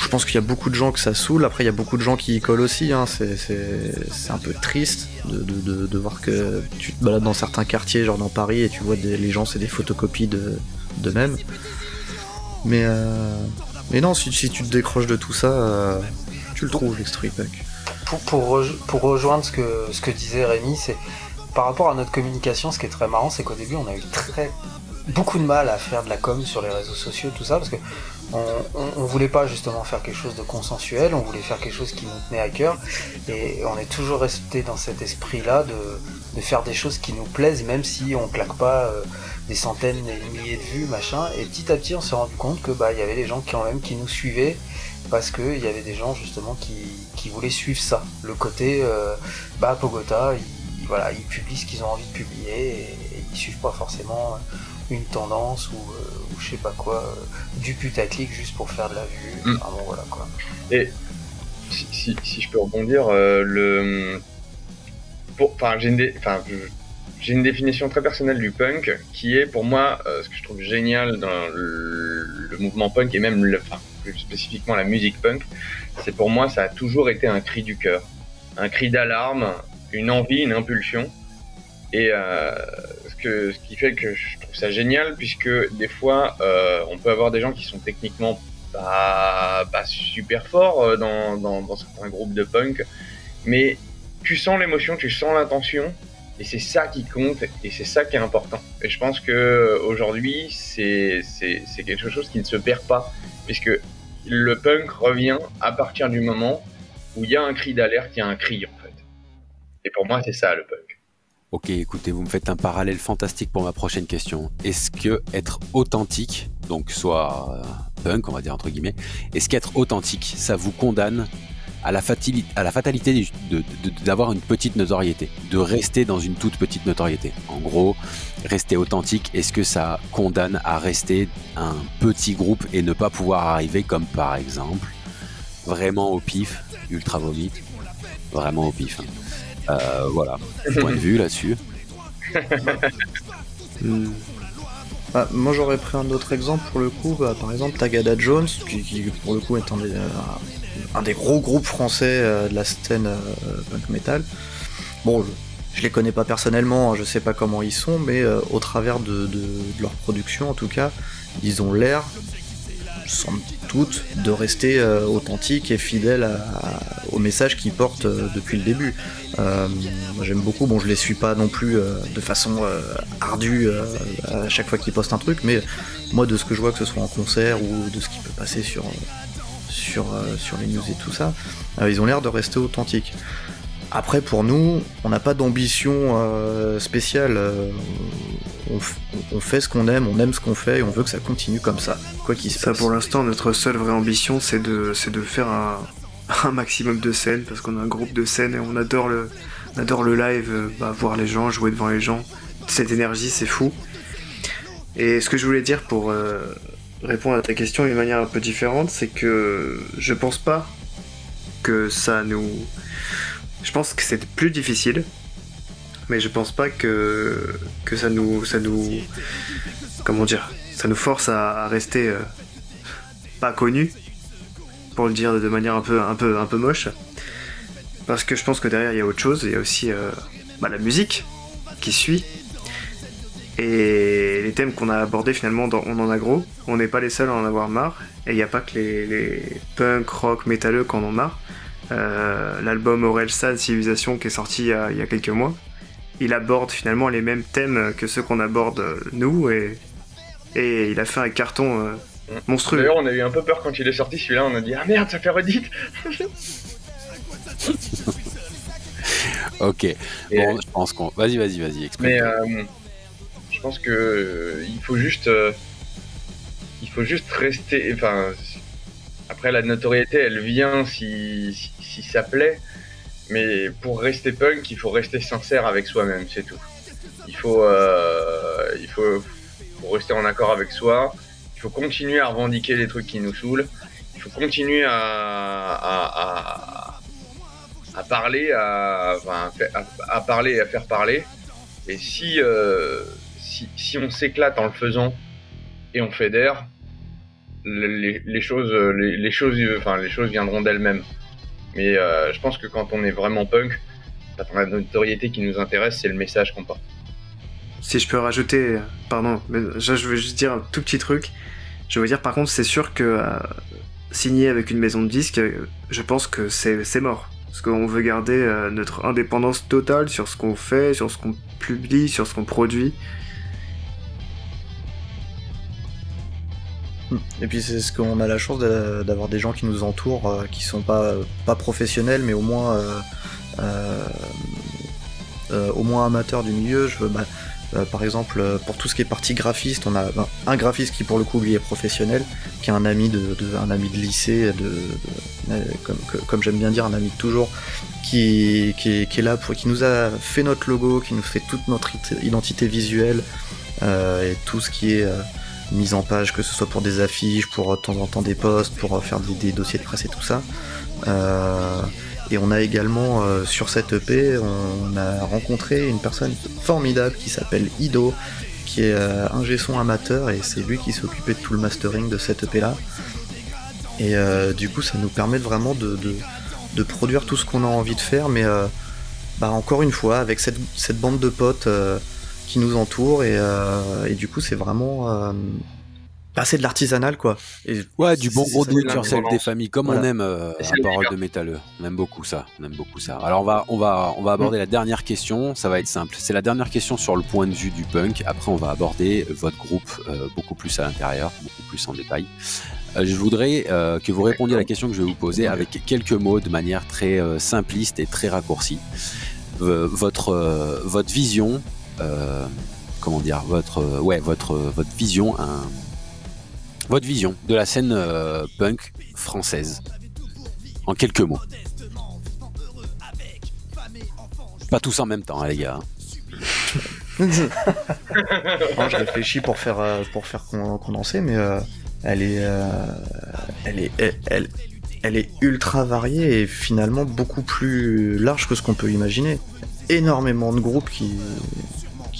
Je pense qu'il y a beaucoup de gens que ça saoule. Après, il y a beaucoup de gens qui y collent aussi. Hein. C'est un peu triste de, voir que tu te balades dans certains quartiers, genre dans Paris, et tu vois les gens, c'est des photocopies de, de même. Mais, euh, mais non, si, tu te décroches de tout ça, euh, tu le trouves, l'extreme punk pour, pour, rejoindre ce que, ce que disait Rémi, c'est par rapport à notre communication, ce qui est très marrant, c'est qu'au début, on a eu très beaucoup de mal à faire de la com sur les réseaux sociaux, tout ça, parce que on, voulait pas justement faire quelque chose de consensuel, on voulait faire quelque chose qui nous tenait à cœur, et on est toujours resté dans cet esprit-là de, faire des choses qui nous plaisent, même si on claque pas euh, des centaines, des milliers de vues, machin. Et petit à petit, on s'est rendu compte que bah y avait des gens qui quand même qui nous suivaient parce qu'il y avait des gens justement qui, voulaient suivre ça. Le côté, euh, bah Pogota, ils, voilà, ils publient ce qu'ils ont envie de publier et, ils suivent pas forcément une tendance ou, euh, je sais pas quoi, euh, du putaclic juste pour faire de la vue. Mm. bon, voilà quoi. Et si, je peux rebondir, le. Enfin, j'ai une, définition très personnelle du punk qui est pour moi ce que je trouve génial dans le, mouvement punk et même le, plus spécifiquement la musique punk, c'est pour moi, ça a toujours été un cri du cœur. Un cri d'alarme, une envie, une impulsion. Et euh, ce qui fait que je trouve ça génial, puisque des fois, euh, on peut avoir des gens qui sont techniquement pas, pas super forts euh, dans, dans, dans certains groupes de punk, mais tu sens l'émotion, tu sens l'intention, et c'est ça qui compte et c'est ça qui est important. Et je pense que aujourd'hui, c'est quelque chose qui ne se perd pas puisque le punk revient à partir du moment où il y a un cri d'alerte, il y a un cri en fait. Et pour moi, c'est ça le punk. Ok, écoutez, vous me faites un parallèle fantastique pour ma prochaine question. Est-ce que être authentique, donc soit euh, punk, on va dire entre guillemets, est-ce qu'être authentique, ça vous condamne à la, à la fatalité d'avoir une petite notoriété, de rester dans une toute petite notoriété? En gros, rester authentique, est-ce que ça condamne à rester un petit groupe et ne pas pouvoir arriver comme par exemple, vraiment au pif, ultra vomite, vraiment au pif. Hein. Euh, voilà, point de vue là-dessus. (laughs) Hmm. Bah, moi j'aurais pris un autre exemple pour le coup, bah, par exemple Tagada Jones, qui, pour le coup est un des, euh, gros groupes français euh, de la scène punk metal. Bon, je, les connais pas personnellement, hein, je sais pas comment ils sont, mais au travers de, leur production en tout cas, ils ont l'air, sans doute, de rester authentiques et fidèles au message qu'ils portent depuis le début. J'aime beaucoup, bon je les suis pas non plus de façon ardue à chaque fois qu'ils postent un truc, mais moi de ce que je vois que ce soit en concert ou de ce qui peut passer sur sur, euh, sur les news et tout ça, euh, ils ont l'air de rester authentiques. Après, pour nous, on n'a pas d'ambition euh, spéciale. On, fait ce qu'on aime, on aime ce qu'on fait et on veut que ça continue comme ça, quoi qu'il se ça, pour l'instant, notre seule vraie ambition, c'est de, de faire (laughs) un, maximum de scènes, parce qu'on a un groupe de scènes et on adore le, adore le live, bah, voir les gens, jouer devant les gens. Cette énergie, c'est fou. Et ce que je voulais dire pour, répondre à ta question d'une manière un peu différente, c'est que je pense pas que ça nous. Je pense que c'est plus difficile, mais je pense pas que, que ça nous. ça nous. comment dire Ça nous force à, rester euh, pas connus, pour le dire de manière un peu, un peu, un peu moche. Parce que je pense que derrière il y a autre chose, il y a aussi euh, bah, la musique qui suit, et les thèmes qu'on a abordés finalement On en a gros, on n'est pas les seuls à en avoir marre. Et il n'y a pas que les, punk, rock, métalleux qui en ont marre. Euh, l'album Aurel San Civilisation qui est sorti il y, a, quelques mois, il aborde finalement les mêmes thèmes que ceux qu'on aborde nous et, et il a fait un carton euh, monstrueux. D'ailleurs, on a eu un peu peur quand il est sorti celui-là, on a dit Ah merde, ça fait redite (laughs) Ok, bon, je pense qu'on. Vas-y, vas-y, vas-y, explique. Je pense que euh, il faut juste, euh, il faut juste rester. Enfin, après la notoriété, elle vient si, si, ça plaît, mais pour rester punk, il faut rester sincère avec soi-même, c'est tout. Il faut, euh, il faut, rester en accord avec soi. Il faut continuer à revendiquer les trucs qui nous saoulent. Il faut continuer à, à, parler, à, à, parler et à faire parler. Et si, euh, si, si, on s'éclate en le faisant et on fédère, les, les choses, les, les, choses, enfin, les choses viendront d'elles-mêmes. Mais euh, je pense que quand on est vraiment punk, la notoriété qui nous intéresse, c'est le message qu'on porte. Si je peux rajouter, pardon, mais je veux juste dire un tout petit truc. Je veux dire, par contre, c'est sûr que euh, signer avec une maison de disques, euh, je pense que c'est mort. Parce qu'on veut garder notre indépendance totale sur ce qu'on fait, sur ce qu'on publie, sur ce qu'on produit. Et puis c'est ce qu'on a la chance d'avoir des gens qui nous entourent, qui sont pas, pas professionnels, mais au moins euh, euh, au moins amateur du milieu. Bah, euh, par exemple, pour tout ce qui est partie graphiste, on a ben, un graphiste qui pour le coup lui est professionnel, qui est un ami de, un ami de lycée, de, comme, comme j'aime bien dire, un ami de toujours, qui, qui, est, là pour, qui nous a fait notre logo, qui nous fait toute notre identité visuelle et tout ce qui est mise en page, que ce soit pour des affiches, pour de temps en temps des posts, pour faire des, dossiers de presse et tout ça. Euh, et on a également euh, sur cette EP, on a rencontré une personne formidable qui s'appelle Ido, qui est euh, un son amateur et c'est lui qui s'occupait de tout le mastering de cette EP là. Et euh, du coup, ça nous permet vraiment de, produire tout ce qu'on a envie de faire, mais bah, encore une fois, avec cette bande de potes qui nous entourent, et, et du coup, c'est vraiment bah, c'est de l'artisanal quoi. Et ouais, du bon gros do it des familles, comme on aime euh, la parole de métalleux. On aime beaucoup ça. On aime beaucoup ça. Alors on va, on va, on va aborder la dernière question. Ça va être simple. C'est la dernière question sur le point de vue du punk. Après, on va aborder votre groupe euh, beaucoup plus à l'intérieur, beaucoup plus en détail. Euh, je voudrais que vous répondiez à la question que je vais vous poser avec quelques mots de manière très simpliste et très raccourcie. votre, votre vision, comment dire, votre, ouais, votre, votre vision, votre vision de la scène euh, punk française. En quelques mots. Pas tous en même temps, hein, les gars. (laughs) je réfléchis pour faire, euh, pour faire condenser, mais euh, elle, est, elle, est, elle, elle, est ultra variée et finalement beaucoup plus large que ce qu'on peut imaginer. Énormément de groupes qui,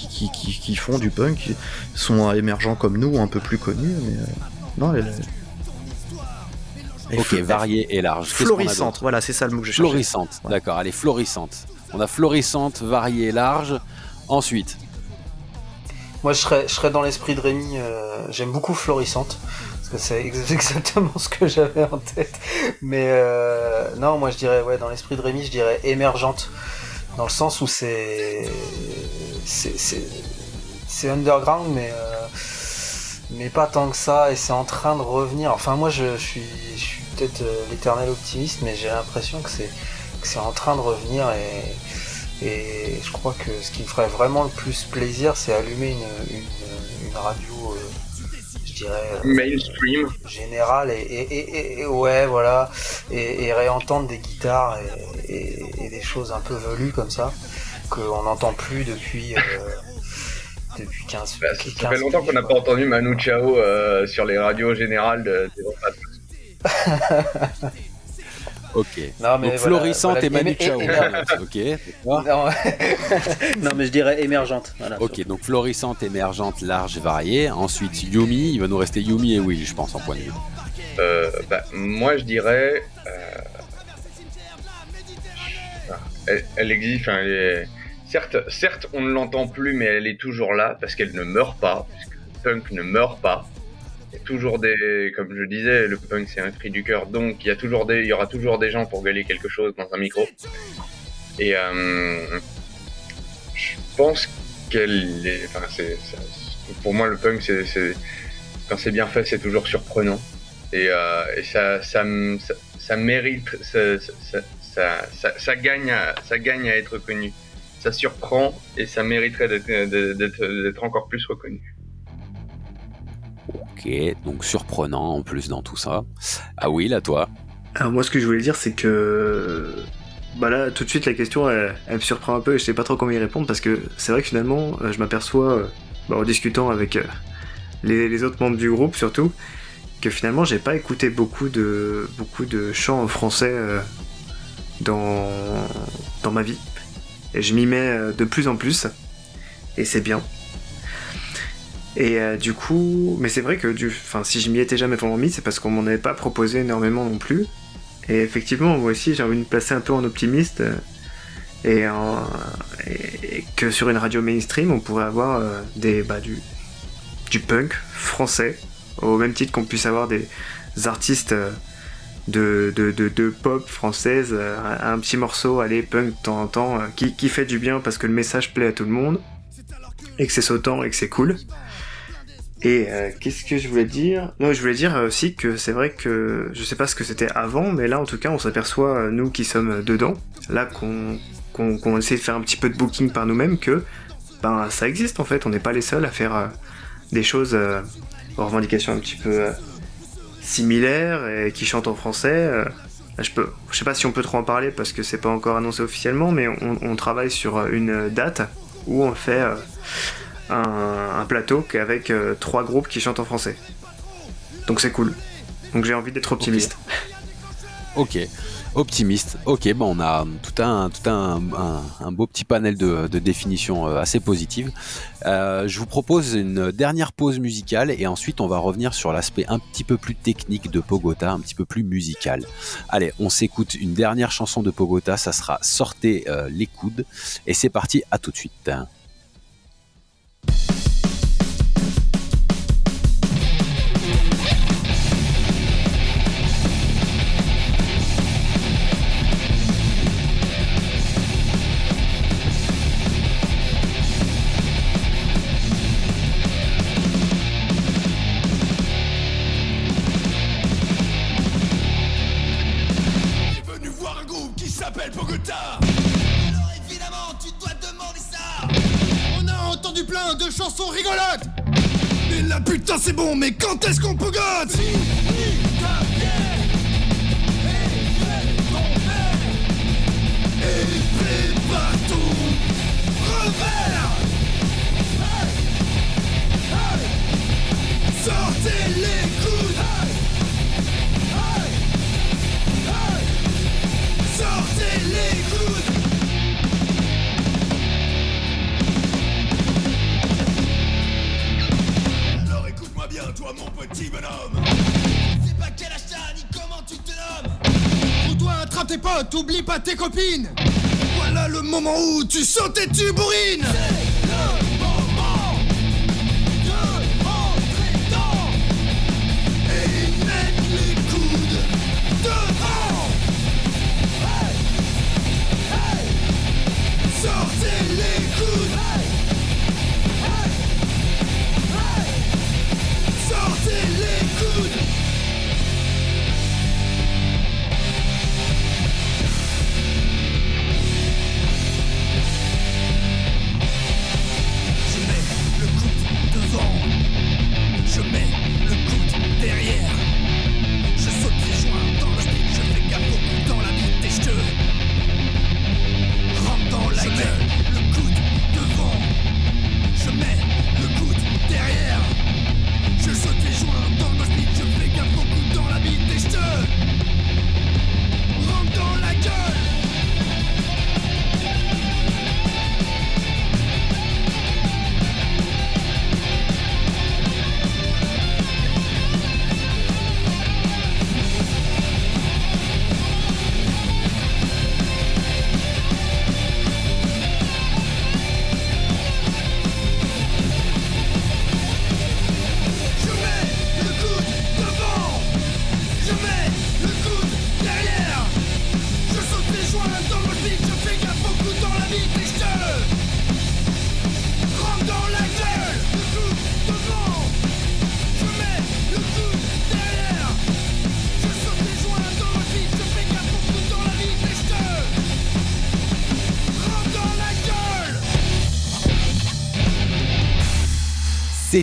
qui, qui, font du punk, qui sont émergents comme nous, un peu plus connus, mais non, elle... Ok, variée et large. Florissante, voilà, c'est ça le mot que je Florissante, d'accord, elle est florissante. On a florissante, variée et large. Ensuite. Moi, je serais, je serais dans l'esprit de Rémi. Euh, j'aime beaucoup florissante. Parce que c'est (laughs) exactement ce que j'avais en tête. Mais euh, non, moi, je dirais, ouais, dans l'esprit de Rémi, je dirais émergente. Dans le sens où c'est. C'est underground, mais. Euh, mais pas tant que ça, et c'est en train de revenir. Enfin, moi, je, suis, je suis peut-être euh, l'éternel optimiste, mais j'ai l'impression que c'est, c'est en train de revenir, et, et je crois que ce qui me ferait vraiment le plus plaisir, c'est allumer une, une, radio, euh, dirais. Euh, Mainstream. Générale, et, et, ouais, voilà, et, réentendre des guitares et, des choses un peu velues comme ça, qu'on n'entend plus depuis depuis 15 bah, Ça fait longtemps qu'on n'a pas entendu Manu Chao euh, sur les radios générales de, (laughs) Ok. Non, mais Donc florissante et Manu Chao. ok. (laughs) Non. mais je dirais émergente. ok, donc florissante, émergente, large, variée. Ensuite Yumi, il va nous rester Yumi et Will, je pense, en point de vue. Euh, bah, moi, je dirais. Euh... Elle, elle, existe, enfin, elle est Certes, on ne l'entend plus, mais elle est toujours là parce qu'elle ne meurt pas, puisque le punk ne meurt pas. Y a toujours des, comme je disais, le punk c'est un cri du cœur, donc il y a toujours des, il y aura toujours des gens pour gueuler quelque chose dans un micro. Et euh, je pense qu'elle est, enfin, c'est, pour moi le punk c'est, quand c'est bien fait, c'est toujours surprenant. Et, euh, et ça, ça, ça, mérite, ça, ça, gagne, ça gagne à être connu ça surprend et ça mériterait d'être encore plus reconnu. Ok, donc surprenant en plus dans tout ça. Ah oui, là toi Alors moi ce que je voulais dire c'est que bah là tout de suite la question elle, me surprend un peu et je sais pas trop comment y répondre parce que c'est vrai que finalement euh, je m'aperçois euh, bah, en discutant avec, euh, les, autres membres du groupe surtout, que finalement j'ai pas écouté beaucoup de, beaucoup de chants en français dans, dans ma vie. Et je m'y mets de plus en plus, et c'est bien. Et du coup, mais c'est vrai que du, enfin, si je m'y étais jamais vraiment mis, c'est parce qu'on m'en avait pas proposé énormément non plus. Et effectivement, moi aussi, j'ai envie de me placer un peu en optimiste. Et, que sur une radio mainstream, on pourrait avoir euh, des, bah, du, du punk français, au même titre qu'on puisse avoir des artistes euh, de, de, de, pop française, euh, un, petit morceau, allez, punk de temps en temps, qui, qui fait du bien parce que le message plaît à tout le monde, et que c'est sautant et que c'est cool. Et euh, qu'est-ce que je voulais dire? Non, je voulais dire aussi que c'est vrai que je sais pas ce que c'était avant, mais là en tout cas on s'aperçoit, euh, nous qui sommes dedans, là qu'on essaie de faire un petit peu de booking par nous-mêmes, que ben ça existe en fait, on n'est pas les seuls à faire euh, des choses aux revendications un petit peu similaires et qui chantent en français. je peux, je sais pas si on peut trop en parler parce que c'est pas encore annoncé officiellement, mais on travaille sur une date où on fait un, plateau avec euh, trois groupes qui chantent en français. Donc c'est cool. Donc j'ai envie d'être optimiste. Ok. Optimiste. Ok, bon, on a tout un, tout un, un, beau petit panel de, de définitions euh, assez positives. Euh, je vous propose une dernière pause musicale et ensuite on va revenir sur l'aspect un petit peu plus technique de Pogota, un petit peu plus musical. Allez, on s'écoute une dernière chanson de Pogota, ça sera Sortez les coudes et c'est parti, à tout de suite. Chansons c'est bon, mais quand est-ce qu'on peut toi mon petit bonhomme. C'est pas quel achat ni comment tu te nommes. Ou toi attrape tes potes, oublie pas tes copines. Voilà le moment où tu sautes et tu bourrines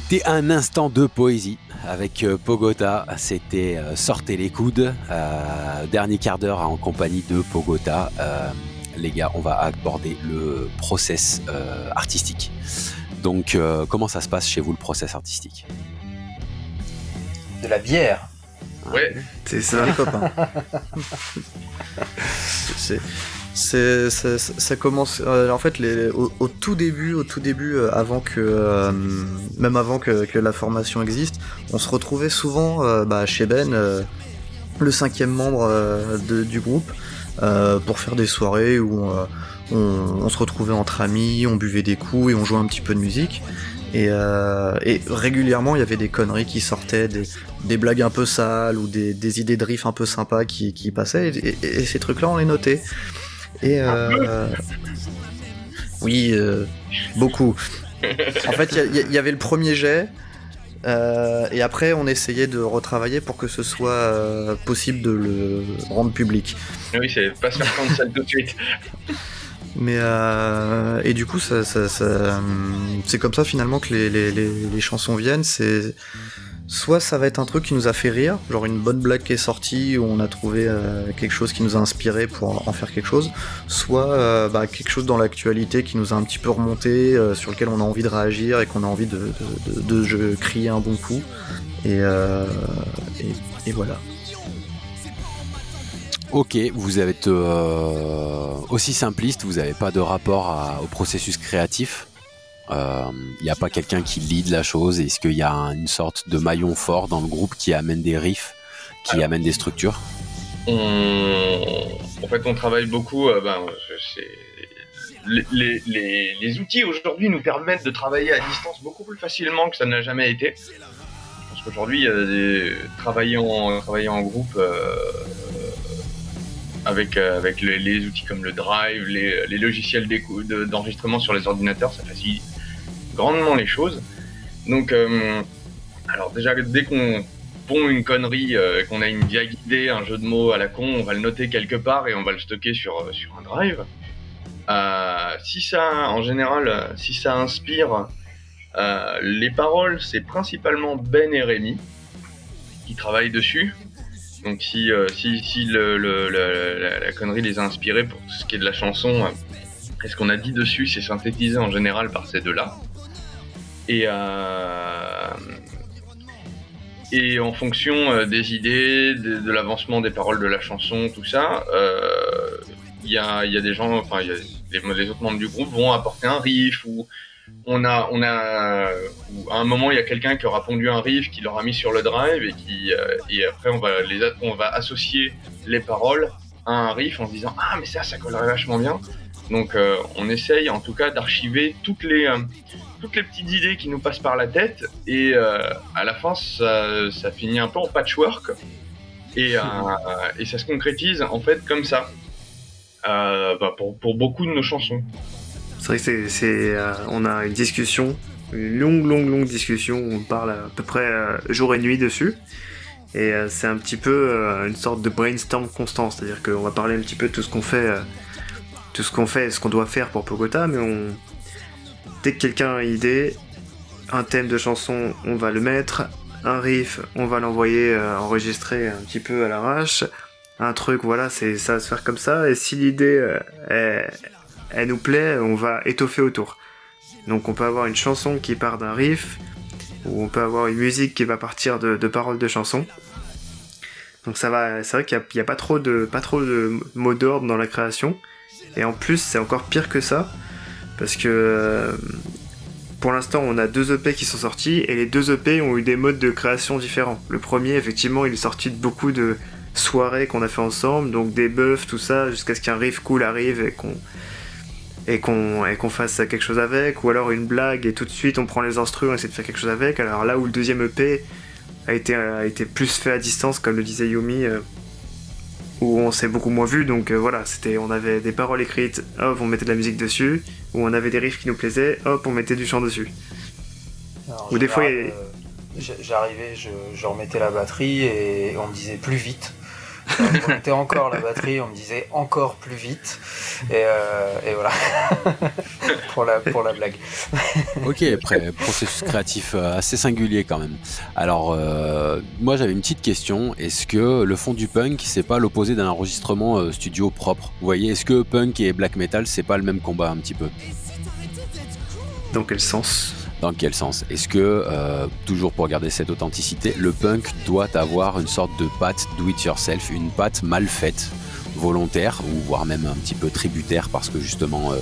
C'était un instant de poésie avec euh, Pogota. C'était euh, Sortez les coudes. Euh, dernier quart d'heure en compagnie de Pogota. Euh, les gars, on va aborder le process euh, artistique. Donc, euh, comment ça se passe chez vous le process artistique? De la bière. Ouais, C'est ça. les copains. (laughs) c'est, ça, ça commence. euh, en fait, les, au, tout début, au tout début, euh, avant que, euh, même avant que, que la formation existe, on se retrouvait souvent euh, bah, chez Ben, euh, le cinquième membre euh, de- du groupe, pour faire des soirées où on, on se retrouvait entre amis, on buvait des coups et on jouait un petit peu de musique. Et, et régulièrement, il y avait des conneries qui sortaient, des, des blagues un peu sales ou des, des idées de riff un peu sympas qui, qui passaient. Et- et ces trucs-là, on les notait. Et euh, oui, euh, beaucoup. En fait, il y y, avait le premier jet. euh, et après, on essayait de retravailler pour que ce soit euh, possible de le rendre public. oui, c'est pas se faire cancel tout de suite. (laughs) Mais euh, et du coup, ça, ça- ça, hum, c'est comme ça finalement que les, les- les- les chansons viennent. C'est soit ça va être un truc qui nous a fait rire, genre une bonne blague qui est sortie où on a trouvé euh, quelque chose qui nous a inspiré pour en faire quelque chose, soit euh, bah, quelque chose dans l'actualité qui nous a un petit peu remonté, euh, sur lequel on a envie de réagir et qu'on a envie de, crier un bon coup. Et, et, voilà. Ok, vous êtes aussi simpliste, vous n'avez pas de rapport au processus créatif? Il n'y a pas quelqu'un qui lead la chose. Est-ce qu'il y a un- une sorte de maillon fort dans le groupe qui amène des riffs, qui Alors. amène des structures? On... En fait, on travaille beaucoup. euh, ben, c'est- les, les- les- les outils aujourd'hui nous permettent de travailler à distance beaucoup plus facilement que ça n'a jamais été. Je pense qu'aujourd'hui, euh, travailler, en, travailler en groupe euh, avec, euh, avec les, les outils comme le Drive, les, les logiciels d'enregistrement sur les ordinateurs, ça facilite grandement les choses. Donc, euh, alors déjà, dès qu'on pond une connerie, euh, qu'on a une diag idée, un jeu de mots à la con, on va le noter quelque part et on va le stocker sur, euh, sur un drive. Si ça, en général, si ça inspire les paroles, c'est principalement Ben et Rémi qui travaillent dessus. Donc si, si, si la connerie les a inspirés pour ce qui est de la chanson, euh, et ce qu'on a dit dessus, c'est synthétisé en général par ces deux-là. Et, euh, et en fonction euh, des idées, de, l'avancement des paroles de la chanson, tout ça, euh, il y, a, des gens, enfin, les, autres membres du groupe vont apporter un riff ou on a, on a, à un moment il y a quelqu'un qui aura pondu un riff, qui l'aura mis sur le drive et qui, et après on va les, on va associer les paroles à un riff en se disant ah mais ça, ça collerait vachement bien. Donc on essaye en tout cas d'archiver toutes les, toutes les petites idées qui nous passent par la tête et euh, à la fin ça, ça finit un peu en patchwork et, euh, et ça se concrétise en fait comme ça euh, bah, pour, pour beaucoup de nos chansons. C'est vrai que c'est, on a une discussion, une longue, longue, longue discussion on parle à peu près jour et nuit dessus. Et c'est un petit peu une sorte de brainstorm constant, c'est-à-dire qu'on va parler un petit peu de tout ce qu'on fait, tout ce qu'on fait, ce qu'on doit faire pour Pogota, mais on, dès que quelqu'un a une idée, un thème de chanson, on va le mettre, un riff, on va l'envoyer euh, enregistrer un petit peu à l'arrache, un truc, voilà, c'est ça va se faire comme ça. Et si l'idée euh, elle nous plaît, on va étoffer autour. Donc on peut avoir une chanson qui part d'un riff, ou on peut avoir une musique qui va partir de, paroles de chansons. Donc ça va, c'est vrai qu'il n'y a, pas trop de pas trop de mots d'ordre dans la création. Et en plus, c'est encore pire que ça, parce que euh, pour l'instant, on a deux EP qui sont sortis, et les deux EP ont eu des modes de création différents. Le premier, effectivement, il est sorti de beaucoup de soirées qu'on a fait ensemble, donc des buffs, tout ça, jusqu'à ce qu'un riff cool arrive et qu'on et qu'on fasse quelque chose avec, ou alors une blague et tout de suite on prend les instruments et on essaie de faire quelque chose avec. Alors là où le deuxième EP a été, a été plus fait à distance, comme le disait Yumi, euh, où on s'est beaucoup moins vu, donc euh, voilà, c'était, on avait des paroles écrites, hop, on mettait de la musique dessus, ou on avait des riffs qui nous plaisaient, hop, on mettait du chant dessus. Alors, Ou des fois, euh, j'arrivais, je, je remettais la batterie et on me disait plus vite. (laughs) Je remettais encore la batterie, on me disait encore plus vite. Et, euh, et voilà. (laughs) pour, la, pour la blague. (laughs) Ok, après, processus créatif euh, assez singulier quand même. Alors, euh, moi j'avais une petite question. Est-ce que le fond du punk, c'est pas l'opposé d'un enregistrement euh, studio propre? Vous voyez, est-ce que punk et black metal, c'est pas le même combat un petit peu? Dans quel sens? Dans quel sens? Est-ce que, euh, toujours pour garder cette authenticité, le punk doit avoir une sorte de patte do it yourself, une patte mal faite, volontaire, ou voire même un petit peu tributaire, parce que justement, euh,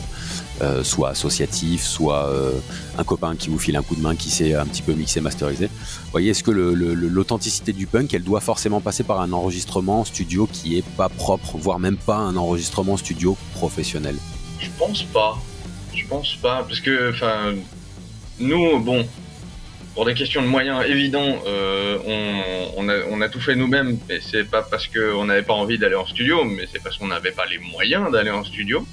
euh, soit associatif, soit un copain qui vous file un coup de main qui sait un petit peu mixer, masteriser? Vous voyez, est-ce que l'authenticité du punk, elle doit forcément passer par un enregistrement studio qui est pas propre, voire même pas un enregistrement studio professionnel? Je pense pas. Je pense pas, parce que, enfin, nous, bon, pour des questions de moyens évidents, euh, on, a, tout fait nous-mêmes, mais c'est pas parce qu'on n'avait pas envie d'aller en studio, mais c'est parce qu'on n'avait pas les moyens d'aller en studio.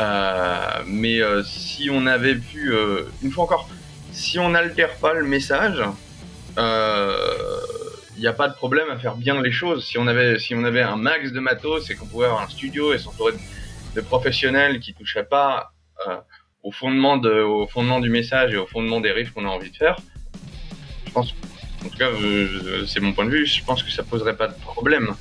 Euh, mais euh, si on avait pu, une fois encore, si on n'altère pas le message, il n'y a pas de problème à faire bien les choses. Si on avait, si on avait un max de matos et qu'on pouvait avoir un studio et s'entourer de, de, professionnels qui touchaient pas au fondement, de, au fondement du message et au fondement des riffs qu'on a envie de faire, je pense, en tout cas, c'est mon point de vue, je pense que ça poserait pas de problème.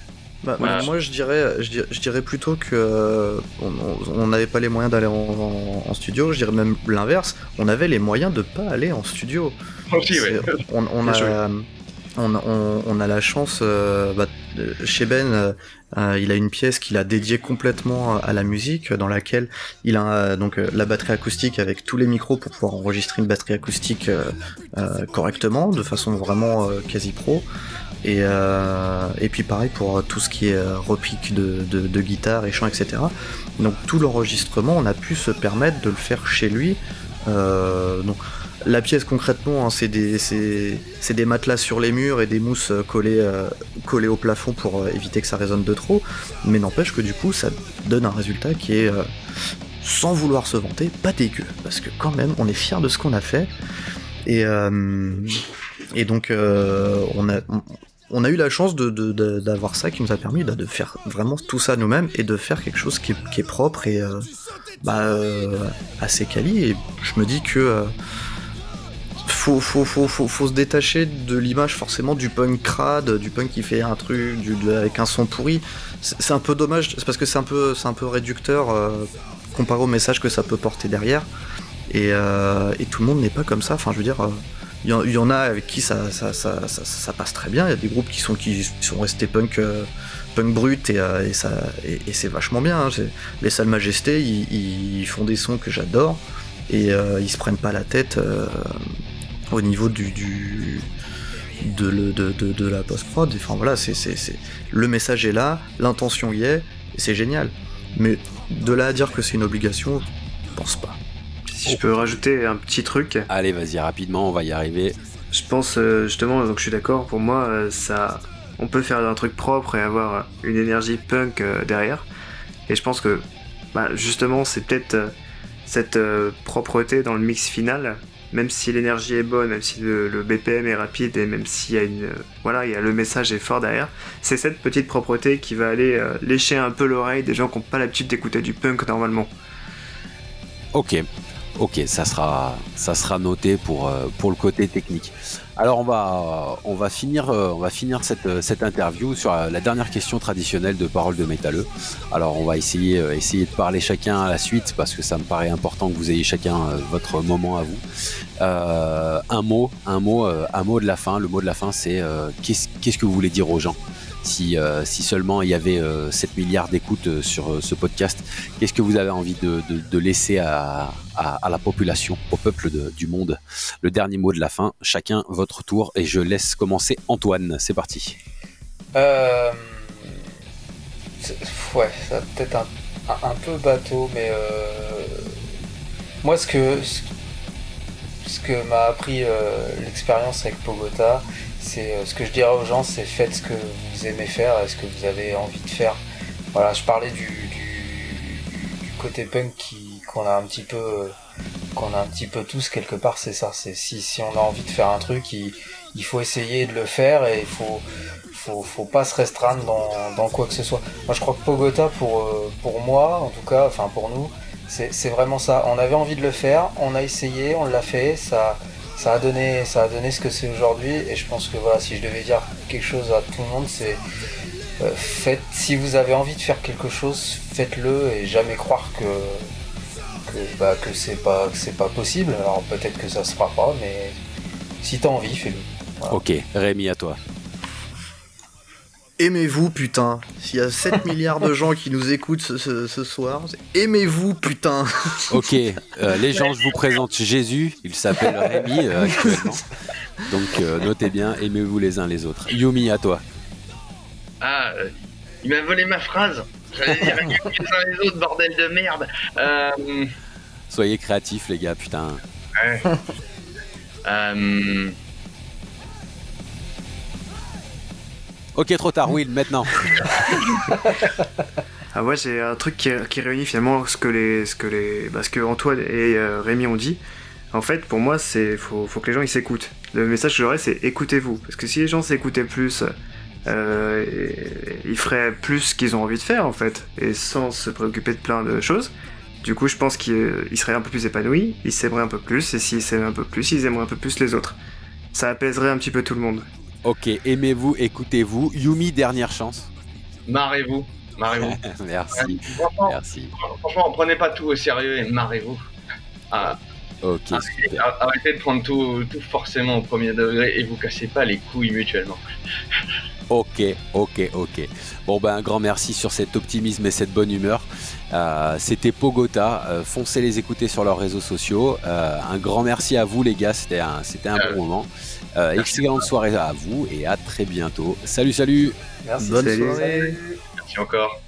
Bah, Moi, je dirais, je dirais, plutôt que euh, on n'avait pas les moyens d'aller en, studio. Je dirais même l'inverse. On avait les moyens de pas aller en studio. Aussi, on, on, a, on, a la chance, euh, bah, chez Ben, euh, euh, il a une pièce qu'il a dédiée complètement à la musique, dans laquelle il a donc la batterie acoustique avec tous les micros pour pouvoir enregistrer une batterie acoustique correctement, de façon vraiment quasi pro. Et, et puis pareil pour tout ce qui est repique de, de, guitare et chant, etc. Donc tout l'enregistrement, on a pu se permettre de le faire chez lui. donc, la pièce concrètement, hein, c'est des, matelas sur les murs et des mousses euh, euh, collées, au plafond pour euh, éviter que ça résonne de trop. Mais n'empêche que du coup, ça donne un résultat qui est, sans vouloir se vanter, pas dégueu. Parce que quand même, on est fier de ce qu'on a fait. Et, donc, on, a, eu la chance d'avoir ça qui nous a permis de faire vraiment tout ça nous-mêmes et de faire quelque chose qui est, propre et bah, assez quali. Et je me dis que faut, faut, faut, faut, se détacher de l'image forcément du punk crade, du punk qui fait un truc avec un son pourri. C'est un peu dommage, parce que c'est un peu, un peu réducteur euh, comparé au message que ça peut porter derrière. Euh, et, tout le monde n'est pas comme ça. Enfin, je veux dire, il euh, y, en a avec qui ça, ça, passe très bien. Il y a des groupes qui sont, qui sont restés punk, punk brut et, et c'est vachement bien. Hein. Les Salles Majestés, ils, font des sons que j'adore et ils se prennent pas la tête au niveau du, de, la post-prod. Enfin voilà, c'est, le message est là, l'intention y est, et c'est génial. Mais de là à dire que c'est une obligation, je pense pas. Si je peux rajouter un petit truc. Allez, vas-y, rapidement, on va y arriver. Je pense euh, justement, donc je suis d'accord, pour moi, euh, ça, on peut faire un truc propre et avoir une énergie punk euh, derrière. Et je pense que bah, justement, c'est peut-être cette propreté dans le mix final même si l'énergie est bonne, même si le, BPM est rapide et même s'il y a une, voilà, y a le message est fort derrière, c'est cette petite propreté qui va aller euh, lécher un peu l'oreille des gens qui n'ont pas l'habitude d'écouter du punk normalement. Ok, ok, ça sera, ça sera noté pour, euh, pour le côté technique. Alors on va, on va finir, euh, on va finir cette, euh, interview sur la dernière question traditionnelle de Parole de métalleux. Alors on va essayer, euh, essayer de parler chacun à la suite parce que ça me paraît important que vous ayez chacun votre moment à vous. un mot, un mot, un mot de la fin. Le mot de la fin, c'est qu'est-ce que vous voulez dire aux gens? Si, si, seulement il y avait 7 milliards d'écoutes sur ce podcast, qu'est-ce que vous avez envie de, laisser à, la population, au peuple du monde? Le dernier mot de la fin, chacun votre tour et je laisse commencer Antoine. C'est parti. Euh... Ouais, ça peut-être un, peu bateau, mais euh... moi ce que ce que m'a appris euh, l'expérience avec Pogota, c'est euh, ce que je dirais aux gens, c'est faites ce que vous aimez faire, ce que vous avez envie de faire. Voilà, je parlais du, du, côté punk qu'on a un petit peu qu'on a un petit peu tous quelque part, c'est ça. C'est si, si on a envie de faire un truc, il, il faut essayer de le faire et il faut, faut, faut pas se restreindre dans, dans, quoi que ce soit. Moi, je crois que Pogota, pour, euh, pour moi, en tout cas, enfin pour nous, c'est vraiment ça. On avait envie de le faire, on a essayé, on l'a fait, ça, ça, a donné, ça a donné ce que c'est aujourd'hui. Et je pense que voilà, si je devais dire quelque chose à tout le monde, c'est euh, faites, si vous avez envie de faire quelque chose, faites-le et jamais croire que que, bah, que c'est pas, que c'est pas possible. Alors peut-être que ça se fera pas, mais si t'as envie, fais-le. Ok, Rémi, à toi. Aimez-vous, putain. S'il y a 7 (laughs) milliards de gens qui nous écoutent ce, ce- ce soir, aimez-vous, putain. (laughs) Ok, euh, les gens, je vous présente Jésus. Il s'appelle Rémi euh, actuellement. Donc euh, notez bien, aimez-vous les uns les autres. Yumi, à toi. Ah, euh, il m'a volé ma phrase. J'allais dire les uns les autres, bordel de merde. Euh, Soyez créatifs, les gars, putain. ouais. Ok, trop tard, Will, maintenant. (laughs) Ah ouais, j'ai un truc qui, réunit finalement ce que les, ce que les, bah, que Antoine et euh, Rémi ont dit. En fait, pour moi, c'est faut, faut que les gens ils s'écoutent. Le message que j'aurais, c'est écoutez-vous, parce que si les gens s'écoutaient plus, euh, ils feraient plus ce qu'ils ont envie de faire en fait, et sans se préoccuper de plein de choses. Du coup, je pense qu'ils ils seraient un peu plus épanouis, ils s'aimeraient un peu plus, et s'ils s'aimaient un peu plus, ils aimeraient un peu plus les autres. Ça apaiserait un petit peu tout le monde. Ok, aimez-vous, écoutez-vous. Yumi, dernière chance. marrez-vous. Marrez-vous. (laughs) Merci, Franchement, merci. franchement, prenez pas tout au sérieux et marrez-vous. Ah, Ok, arrêtez, super. arrêtez de prendre tout, tout forcément au premier degré et vous cassez pas les couilles mutuellement. (laughs) Ok, ok, ok. Bon ben un grand merci sur cet optimisme et cette bonne humeur. Euh, C'était Pogota. Euh, foncez les écouter sur leurs réseaux sociaux. Euh, un grand merci à vous les gars. C'était un, c'était un bon moment. Euh, excellente soirée à vous et à très bientôt. Salut, salut. Merci. Bonne Salut. soirée. Merci encore.